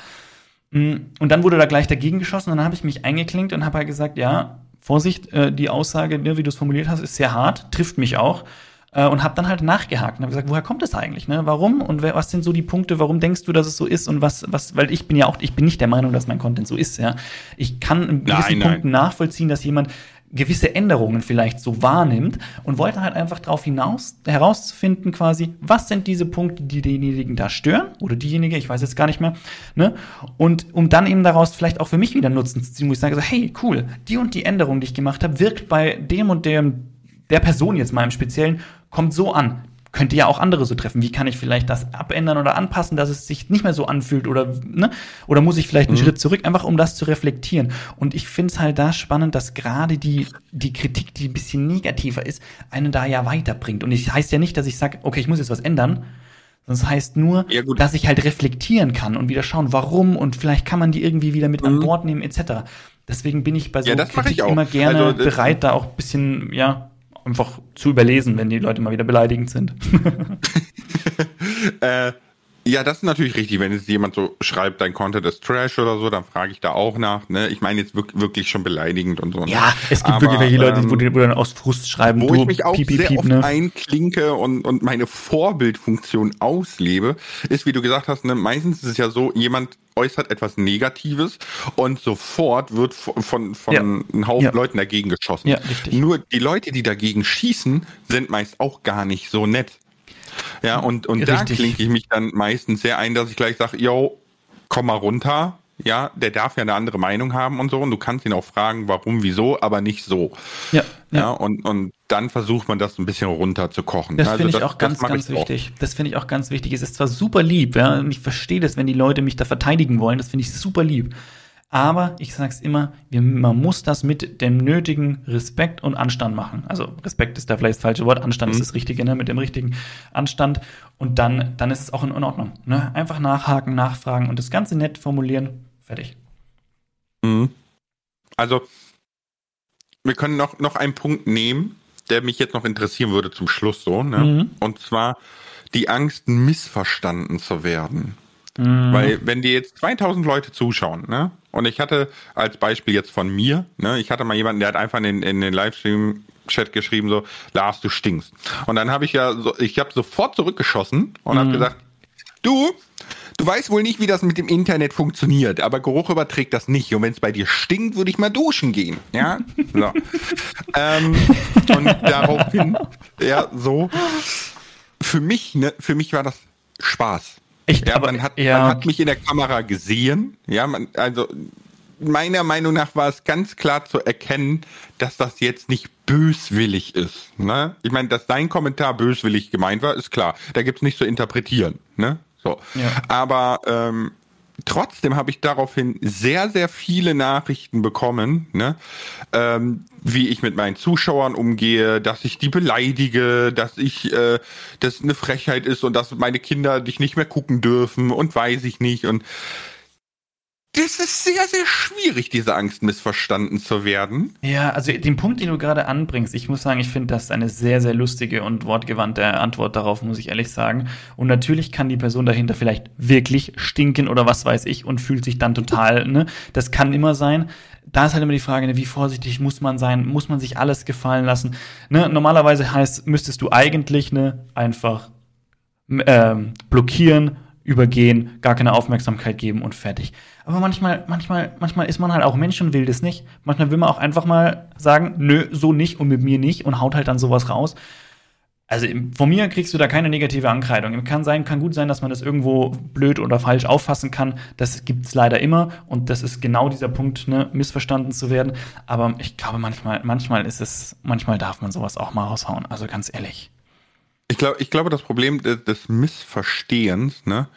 Mm, und dann wurde da gleich dagegen geschossen und dann habe ich mich eingeklinkt und habe halt gesagt, ja, Vorsicht, äh, die Aussage, ne, wie du es formuliert hast, ist sehr hart, trifft mich auch. Äh, und habe dann halt nachgehakt und habe gesagt, woher kommt das eigentlich? Ne? Warum? Und wer, was sind so die Punkte? Warum denkst du, dass es so ist? Und was, was, weil ich bin ja auch, ich bin nicht der Meinung, dass mein Content so ist. Ja, ich kann in gewissen nein, Punkten nein. nachvollziehen, dass jemand gewisse Änderungen vielleicht so wahrnimmt und wollte halt einfach darauf hinaus herauszufinden quasi, was sind diese Punkte, die denjenigen da stören oder diejenige, ich weiß jetzt gar nicht mehr, ne? Und um dann eben daraus vielleicht auch für mich wieder Nutzen zu ziehen, wo ich sage so, hey, cool, die und die Änderung, die ich gemacht habe, wirkt bei dem und dem der Person jetzt mal im Speziellen kommt so an könnte ja auch andere so treffen. Wie kann ich vielleicht das abändern oder anpassen, dass es sich nicht mehr so anfühlt oder ne? Oder muss ich vielleicht einen mhm. Schritt zurück, einfach um das zu reflektieren. Und ich finde es halt da spannend, dass gerade die die Kritik, die ein bisschen negativer ist, einen da ja weiterbringt. Und ich heißt ja nicht, dass ich sage, okay, ich muss jetzt was ändern. Das heißt nur, ja, dass ich halt reflektieren kann und wieder schauen, warum und vielleicht kann man die irgendwie wieder mit mhm. an Bord nehmen etc. Deswegen bin ich bei so ja, Kritik immer gerne also, bereit, da auch ein bisschen ja einfach zu überlesen, wenn die Leute mal wieder beleidigend sind. äh, ja, das ist natürlich richtig. Wenn jetzt jemand so schreibt, dein Content ist Trash oder so, dann frage ich da auch nach. Ne? Ich meine jetzt wirklich schon beleidigend und so. Ne? Ja, es gibt Aber, wirklich welche Leute, ähm, wo, die, wo dann aus Frust schreiben. Wo ich mich auch piep, piep, sehr piep, oft ne? einklinke und, und meine Vorbildfunktion auslebe, ist, wie du gesagt hast, ne, meistens ist es ja so, jemand äußert etwas Negatives und sofort wird von, von, von ja. einem Haufen ja. Leuten dagegen geschossen. Ja, richtig. Nur die Leute, die dagegen schießen, sind meist auch gar nicht so nett. Ja, und, und da klinke ich mich dann meistens sehr ein, dass ich gleich sage, yo, komm mal runter. Ja, der darf ja eine andere Meinung haben und so. Und du kannst ihn auch fragen, warum, wieso, aber nicht so. Ja. Ja, ja und, und dann versucht man das ein bisschen runter zu kochen. Das also finde ich auch ganz, ganz wichtig. Auch. Das finde ich auch ganz wichtig. Es ist zwar super lieb, ja, ich verstehe das, wenn die Leute mich da verteidigen wollen. Das finde ich super lieb. Aber ich sage es immer, man muss das mit dem nötigen Respekt und Anstand machen. Also Respekt ist da vielleicht das falsche Wort, Anstand mhm. ist das Richtige, ne? mit dem richtigen Anstand. Und dann, dann ist es auch in Ordnung. Ne? Einfach nachhaken, nachfragen und das Ganze nett formulieren. Fertig. Mhm. Also, wir können noch, noch einen Punkt nehmen, der mich jetzt noch interessieren würde zum Schluss so. Ne? Mhm. Und zwar die Angst, missverstanden zu werden. Mhm. Weil wenn dir jetzt 2000 Leute zuschauen, ne? Und ich hatte als Beispiel jetzt von mir, ne, ich hatte mal jemanden, der hat einfach in, in den Livestream Chat geschrieben so, Lars, du stinkst. Und dann habe ich ja, so, ich habe sofort zurückgeschossen und mhm. habe gesagt, du, du weißt wohl nicht, wie das mit dem Internet funktioniert, aber Geruch überträgt das nicht. Und wenn es bei dir stinkt, würde ich mal duschen gehen. Ja, so. ähm, und daraufhin, ja, so. Für mich, ne, für mich war das Spaß. Echt, ja, aber, man, hat, ja. man hat mich in der Kamera gesehen. Ja, man, also meiner Meinung nach war es ganz klar zu erkennen, dass das jetzt nicht böswillig ist. Ne? Ich meine, dass dein Kommentar böswillig gemeint war, ist klar. Da gibt's nicht zu interpretieren. Ne? So. Ja. Aber ähm, trotzdem habe ich daraufhin sehr, sehr viele Nachrichten bekommen, ne? ähm, wie ich mit meinen Zuschauern umgehe, dass ich die beleidige, dass ich, äh, das eine Frechheit ist und dass meine Kinder dich nicht mehr gucken dürfen und weiß ich nicht und das ist sehr, sehr schwierig, diese Angst missverstanden zu werden. Ja, also den Punkt, den du gerade anbringst, ich muss sagen, ich finde das eine sehr, sehr lustige und wortgewandte Antwort darauf, muss ich ehrlich sagen. Und natürlich kann die Person dahinter vielleicht wirklich stinken oder was weiß ich und fühlt sich dann total, ne? Das kann immer sein. Da ist halt immer die Frage, ne, wie vorsichtig muss man sein? Muss man sich alles gefallen lassen? Ne? Normalerweise heißt, müsstest du eigentlich ne, einfach ähm, blockieren, übergehen, gar keine Aufmerksamkeit geben und fertig. Aber manchmal, manchmal, manchmal ist man halt auch Mensch und will das nicht. Manchmal will man auch einfach mal sagen, nö, so nicht und mit mir nicht und haut halt dann sowas raus. Also von mir kriegst du da keine negative Ankreidung. Kann sein, kann gut sein, dass man das irgendwo blöd oder falsch auffassen kann. Das gibt's leider immer und das ist genau dieser Punkt, ne, missverstanden zu werden. Aber ich glaube, manchmal, manchmal ist es, manchmal darf man sowas auch mal raushauen. Also ganz ehrlich. Ich glaube, ich glaube, das Problem des, des Missverstehens ne,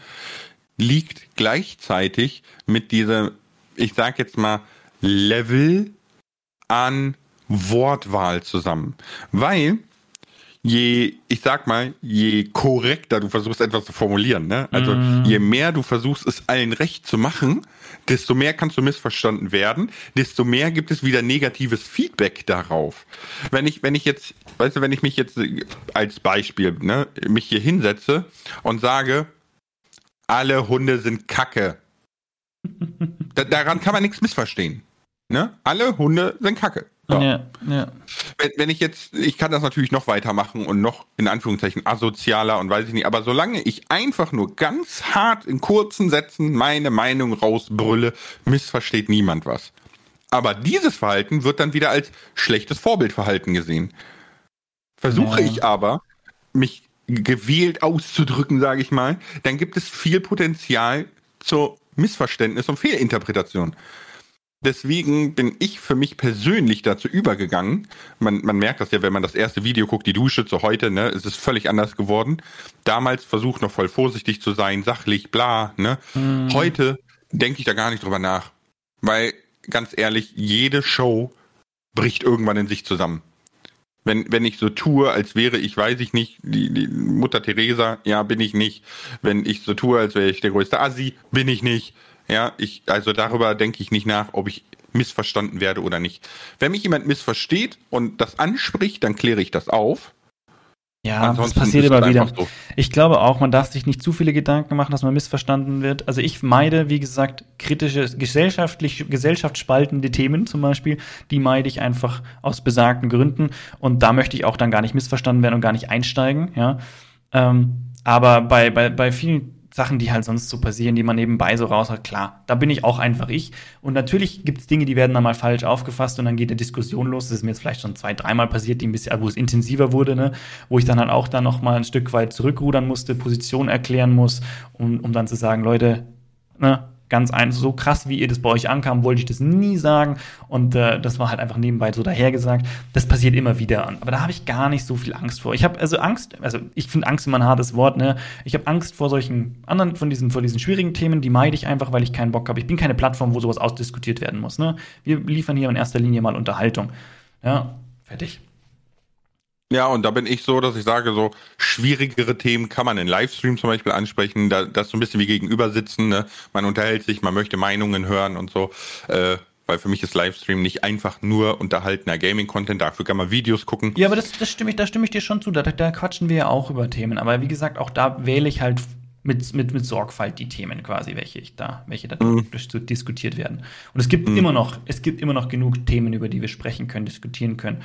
liegt gleichzeitig mit dieser, ich sag jetzt mal, Level an Wortwahl zusammen. Weil je, ich sag mal, je korrekter du versuchst etwas zu formulieren, ne? Also mm. je mehr du versuchst, es allen recht zu machen, desto mehr kannst du missverstanden werden, desto mehr gibt es wieder negatives Feedback darauf. Wenn ich, wenn ich jetzt, weißt du, wenn ich mich jetzt als Beispiel, ne, mich hier hinsetze und sage, alle Hunde sind Kacke. da, daran kann man nichts missverstehen. Ne? Alle Hunde sind Kacke. So. Ja, ja. Wenn, wenn, ich jetzt, ich kann das natürlich noch weitermachen und noch in Anführungszeichen asozialer und weiß ich nicht, aber solange ich einfach nur ganz hart in kurzen Sätzen meine Meinung rausbrülle, missversteht niemand was. Aber dieses Verhalten wird dann wieder als schlechtes Vorbildverhalten gesehen. Versuche ja. ich aber, mich gewählt auszudrücken, sage ich mal, dann gibt es viel Potenzial zur Missverständnis und Fehlinterpretation. Deswegen bin ich für mich persönlich dazu übergegangen. Man, man merkt das ja, wenn man das erste Video guckt, die Dusche zu heute, ne, es ist völlig anders geworden. Damals versucht noch voll vorsichtig zu sein, sachlich, bla, ne. Mhm. Heute denke ich da gar nicht drüber nach. Weil, ganz ehrlich, jede Show bricht irgendwann in sich zusammen. Wenn, wenn ich so tue, als wäre ich, weiß ich nicht, die, die Mutter Teresa, ja, bin ich nicht. Wenn ich so tue, als wäre ich der größte Assi, bin ich nicht. Ja, ich, also darüber denke ich nicht nach, ob ich missverstanden werde oder nicht. Wenn mich jemand missversteht und das anspricht, dann kläre ich das auf. Ja, Ansonsten das passiert immer wieder. So. Ich glaube auch, man darf sich nicht zu viele Gedanken machen, dass man missverstanden wird. Also ich meide, wie gesagt, kritische, gesellschaftlich, gesellschaftsspaltende Themen zum Beispiel, die meide ich einfach aus besagten Gründen. Und da möchte ich auch dann gar nicht missverstanden werden und gar nicht einsteigen, ja. Ähm, aber bei, bei, bei vielen Sachen, die halt sonst so passieren, die man nebenbei so raus hat, klar, da bin ich auch einfach ich. Und natürlich gibt es Dinge, die werden dann mal falsch aufgefasst und dann geht eine Diskussion los. Das ist mir jetzt vielleicht schon zwei, dreimal passiert, die ein bisschen, wo es intensiver wurde, ne? wo ich dann halt auch dann noch mal ein Stück weit zurückrudern musste, Position erklären muss, um, um dann zu sagen, Leute, ne, ganz ein, so krass, wie ihr das bei euch ankam, wollte ich das nie sagen. Und äh, das war halt einfach nebenbei so dahergesagt. Das passiert immer wieder. Aber da habe ich gar nicht so viel Angst vor. Ich habe also Angst, also ich finde Angst immer ein hartes Wort, ne? Ich habe Angst vor solchen anderen, von diesen, vor diesen schwierigen Themen, die meide ich einfach, weil ich keinen Bock habe. Ich bin keine Plattform, wo sowas ausdiskutiert werden muss. Ne? Wir liefern hier in erster Linie mal Unterhaltung. Ja, fertig. Ja, und da bin ich so, dass ich sage, so schwierigere Themen kann man in Livestream zum Beispiel ansprechen. Da, das ist so ein bisschen wie gegenüber sitzen. Ne? Man unterhält sich, man möchte Meinungen hören und so. Äh, weil für mich ist Livestream nicht einfach nur unterhaltener Gaming-Content, dafür kann man Videos gucken. Ja, aber das, das stimme ich, da stimme ich dir schon zu. Da, da quatschen wir ja auch über Themen. Aber wie gesagt, auch da wähle ich halt mit, mit, mit Sorgfalt die Themen quasi, welche ich da, welche da mhm. diskutiert werden. Und es gibt mhm. immer noch, es gibt immer noch genug Themen, über die wir sprechen können, diskutieren können.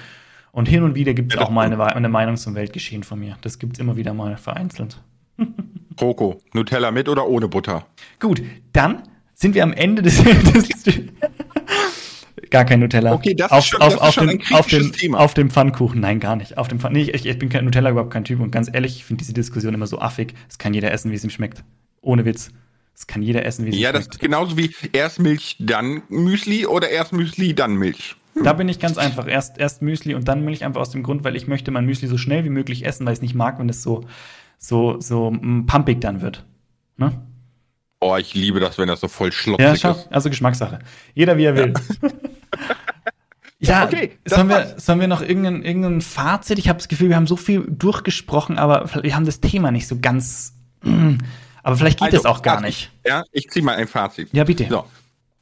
Und hin und wieder gibt es ja, auch mal eine, eine, Meinung zum Weltgeschehen von mir. Das gibt es immer wieder mal vereinzelt. Roko, Nutella mit oder ohne Butter? Gut, dann sind wir am Ende des. des gar kein Nutella. Okay, das auf, ist schon, auf, das auf, ist schon dem, auf, dem, Thema. auf dem Pfannkuchen. Nein, gar nicht. Auf dem Pfann nee, ich, ich bin kein Nutella überhaupt kein Typ. Und ganz ehrlich, ich finde diese Diskussion immer so affig. Es kann jeder essen, wie es ihm schmeckt. Ohne Witz. Es kann jeder essen, wie es ihm ja, schmeckt. Ja, das ist genauso wie erst Milch, dann Müsli oder erst Müsli, dann Milch. Da bin ich ganz einfach. Erst, erst Müsli und dann Milch einfach aus dem Grund, weil ich möchte mein Müsli so schnell wie möglich essen, weil ich es nicht mag, wenn es so, so, so mm, pumpig dann wird. Ne? Oh, ich liebe das, wenn das so voll schlotzig ja, ist. Also Geschmackssache. Jeder wie er will. Ja, okay, sollen, wir, sollen wir noch irgendein, irgendein Fazit? Ich habe das Gefühl, wir haben so viel durchgesprochen, aber wir haben das Thema nicht so ganz. Mm, aber vielleicht geht es also, auch gar nicht. Ja, ich ziehe mal ein Fazit. Ja, bitte. So.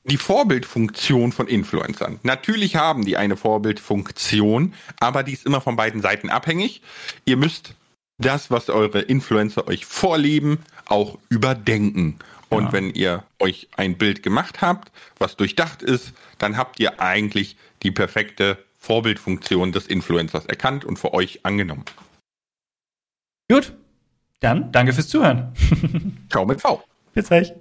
Die Vorbildfunktion von Influencern. Natürlich haben die eine Vorbildfunktion, aber die ist immer von beiden Seiten abhängig. Ihr müsst das, was eure Influencer euch vorleben, auch überdenken. Und ja. wenn ihr euch ein Bild gemacht habt, was durchdacht ist, dann habt ihr eigentlich die perfekte Vorbildfunktion des Influencers erkannt und für euch angenommen. Gut, dann danke fürs Zuhören. Ciao mit V. Bis gleich.